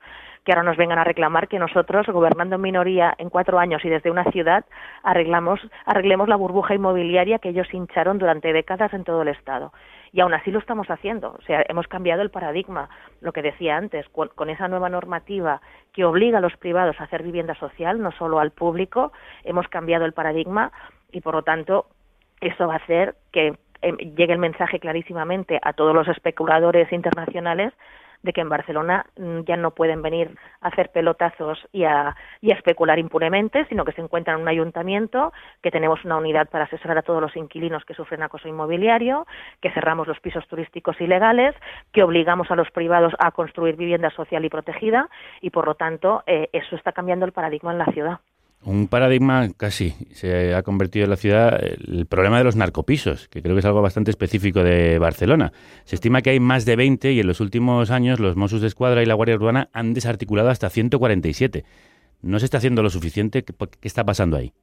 que ahora nos vengan a reclamar que nosotros, gobernando en minoría en cuatro años y desde una ciudad, arreglamos, arreglemos la burbuja inmobiliaria que ellos hincharon durante décadas en todo el Estado y aún así lo estamos haciendo. O sea, hemos cambiado el paradigma, lo que decía antes, con, con, esa nueva normativa que obliga a los privados a hacer vivienda social, no solo al público, hemos cambiado el paradigma y por lo tanto eso va a hacer que eh, llegue el mensaje clarísimamente a todos los especuladores internacionales de que en Barcelona mm, ya no pueden venir a hacer pelotazos y a, y a especular impunemente, sino que se encuentran en un ayuntamiento, que tenemos una unidad para asesorar a todos los inquilinos que sufren acoso inmobiliario, que cerramos los pisos turísticos ilegales, que obligamos a los privados a construir vivienda social y protegida y, por lo tanto, eh, eso está cambiando el paradigma en la ciudad. Un paradigma casi se ha convertido en la ciudad el problema de los narcopisos, que creo que es algo bastante específico de Barcelona. Se estima que hay más de 20 y en los últimos años los Mossos de Escuadra y la Guardia Urbana han desarticulado hasta 147. ¿No se está haciendo lo suficiente? ¿Qué, qué está pasando ahí?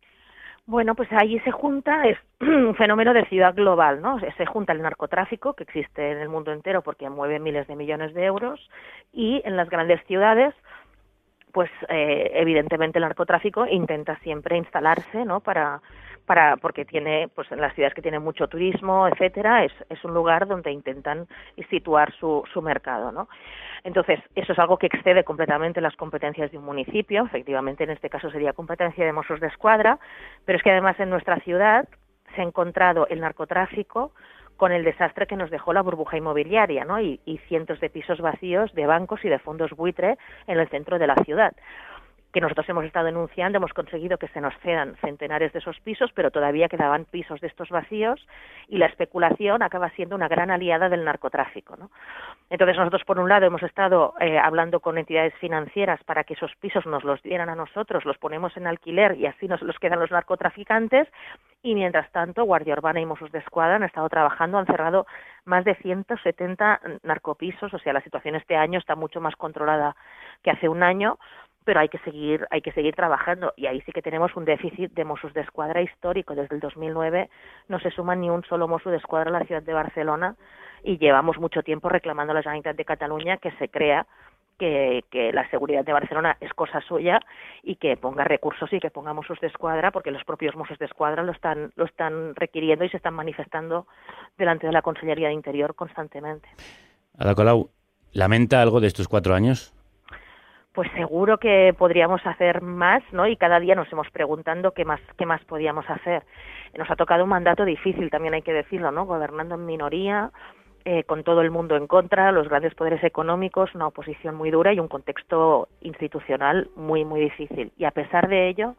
Bueno, pues ahí se junta, es un fenómeno de ciudad global, ¿no? Se junta el narcotráfico, que existe en el mundo entero porque mueve miles de millones de euros, y en las grandes ciudades, pues eh, evidentemente el narcotráfico intenta siempre instalarse, ¿no? Para, para porque tiene, pues en las ciudades que tienen mucho turismo, etcétera, es, es un lugar donde intentan situar su, su mercado, ¿no? Entonces, eso es algo que excede completamente las competencias de un municipio, efectivamente en este caso sería competencia de Mossos de Escuadra, pero es que además en nuestra ciudad se ha encontrado el narcotráfico con el desastre que nos dejó la burbuja inmobiliaria, ¿no? Y, y, cientos de pisos vacíos de bancos y de fondos buitre en el centro de la ciudad que nosotros hemos estado denunciando, hemos conseguido que se nos cedan centenares de esos pisos, pero todavía quedaban pisos de estos vacíos y la especulación acaba siendo una gran aliada del narcotráfico. ¿no? Entonces nosotros, por un lado, hemos estado eh, hablando con entidades financieras para que esos pisos nos los dieran a nosotros, los ponemos en alquiler y así nos los quedan los narcotraficantes y mientras tanto Guardia Urbana y Mossos de Escuadra han estado trabajando, han cerrado más de 170 narcopisos, o sea, la situación este año está mucho más controlada que hace un año, pero hay que seguir hay que seguir trabajando y ahí sí que tenemos un déficit de Mossos de Escuadra histórico desde el 2009 no se suma ni un solo Mosso de Escuadra a la ciudad de Barcelona y llevamos mucho tiempo reclamando a la Generalitat de Cataluña que se crea que, la seguridad de Barcelona es cosa suya y que ponga recursos y que ponga Mossos de Escuadra porque los propios Mossos de Escuadra lo están lo están requiriendo y se están manifestando delante de la Consellería de Interior constantemente. Ada Colau, ¿lamenta algo de estos cuatro años? Pues seguro que podríamos hacer más, ¿no? Y cada día nos hemos preguntando qué más, qué más podíamos hacer. Nos ha tocado un mandato difícil, también hay que decirlo, ¿no? Gobernando en minoría, eh, con todo el mundo en contra, los grandes poderes económicos, una oposición muy dura y un contexto institucional muy, muy difícil. Y a pesar de ello,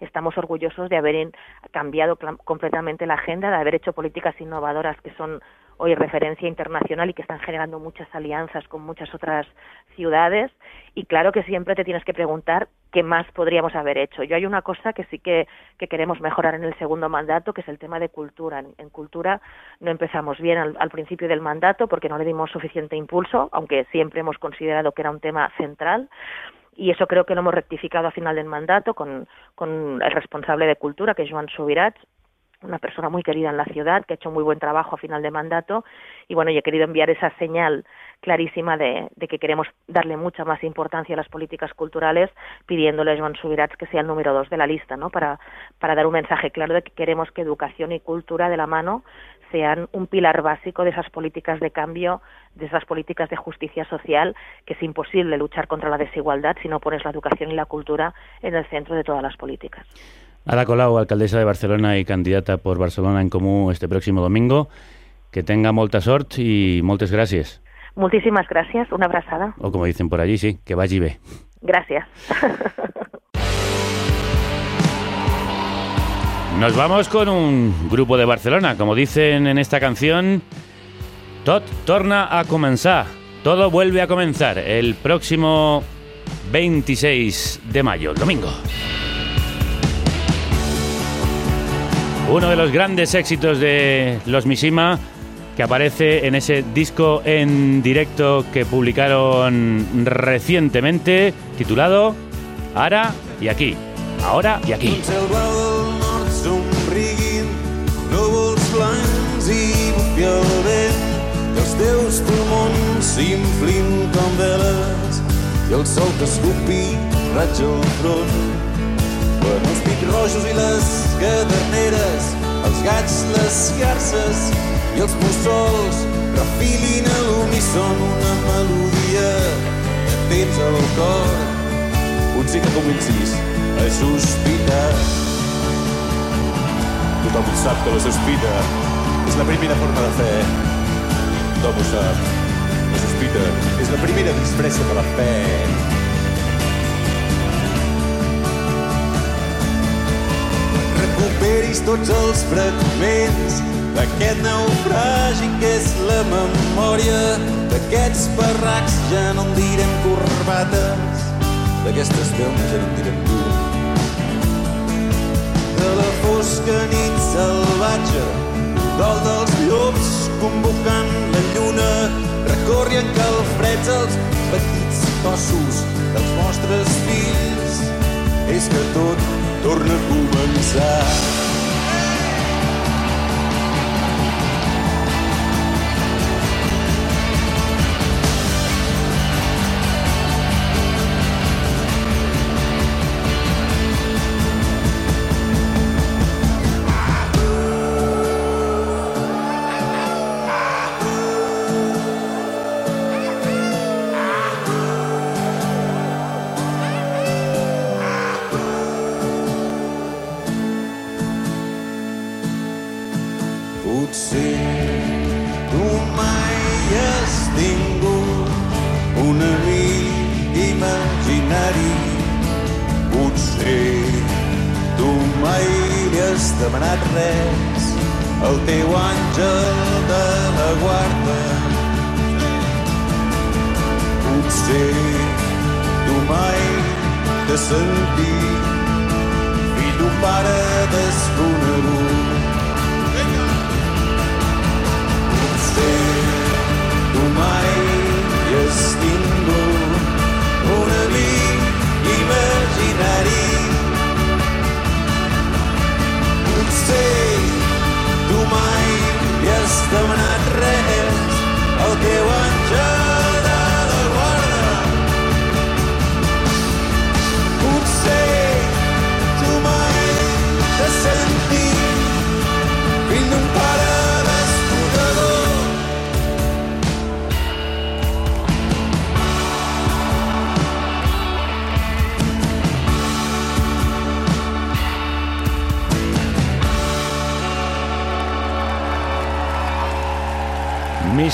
estamos orgullosos de haber cambiado completamente la agenda, de haber hecho políticas innovadoras que son hoy referencia internacional y que están generando muchas alianzas con muchas otras ciudades y claro que siempre te tienes que preguntar qué más podríamos haber hecho. Yo hay una cosa que sí que, que queremos mejorar en el segundo mandato, que es el tema de cultura. En, en cultura no empezamos bien al, al, principio del mandato porque no le dimos suficiente impulso, aunque siempre hemos considerado que era un tema central. Y eso creo que lo hemos rectificado a final del mandato con, con el responsable de cultura, que es Joan Subirats, una persona muy querida en la ciudad, que ha hecho muy buen trabajo a final de mandato, y bueno, yo he querido enviar esa señal clarísima de, de, que queremos darle mucha más importancia a las políticas culturales, pidiéndole a Joan Subirats que sea el número dos de la lista, ¿no? Para, para dar un mensaje claro de que queremos que educación y cultura de la mano sean un pilar básico de esas políticas de cambio, de esas políticas de justicia social, que es imposible luchar contra la desigualdad si no pones la educación y la cultura en el centro de todas las políticas. Ada Colau, alcaldesa de Barcelona y candidata por Barcelona en Comú este próximo domingo. Que tenga molta sort i moltes gràcies. Moltíssimes gràcies, una abraçada. O como dicen por allí, sí, que vagi bé. Gracias. Nos vamos con un grupo de Barcelona. Como dicen en esta canción, tot torna a comenzar. Todo vuelve a comenzar. El próximo 26 de mayo, el domingo. Uno de los grandes éxitos de los Mishima que aparece en ese disco en directo que publicaron recientemente titulado Ara y aquí. Ahora i aquí. Front. Quan els pits rojos i les caderneres, els gats, les garces i els mussols refilin a l'uníson una melodia que tens al cor. Sí que comencis a sospitar. Tothom sap que la sospita és la primera forma de fer. Tothom ho sap. La sospita és la primera disfressa de la fe. Recuperis tots els fragments d'aquest naufragi que és la memòria d'aquests barracs. Ja no en direm corbates d'aquestes veus ja no en direm tu de la fosca nit salvatge dol dels llops convocant la lluna recorri en calfreds els petits cossos dels vostres fills. És que tot torna a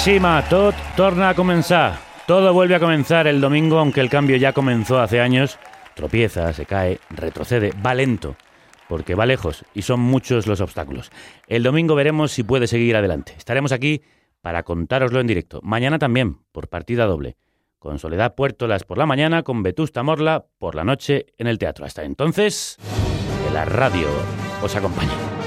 Mishima, tot torna a comenzar. Todo vuelve a comenzar el domingo, aunque el cambio ya comenzó hace años. Tropieza, se cae, retrocede, va lento, porque va lejos y son muchos los obstáculos. El domingo veremos si puede seguir adelante. Estaremos aquí para contároslo en directo. Mañana también, por partida doble. Con Soledad Puertolas por la mañana, con Vetusta Morla por la noche en el teatro. Hasta entonces, que la radio os acompañe.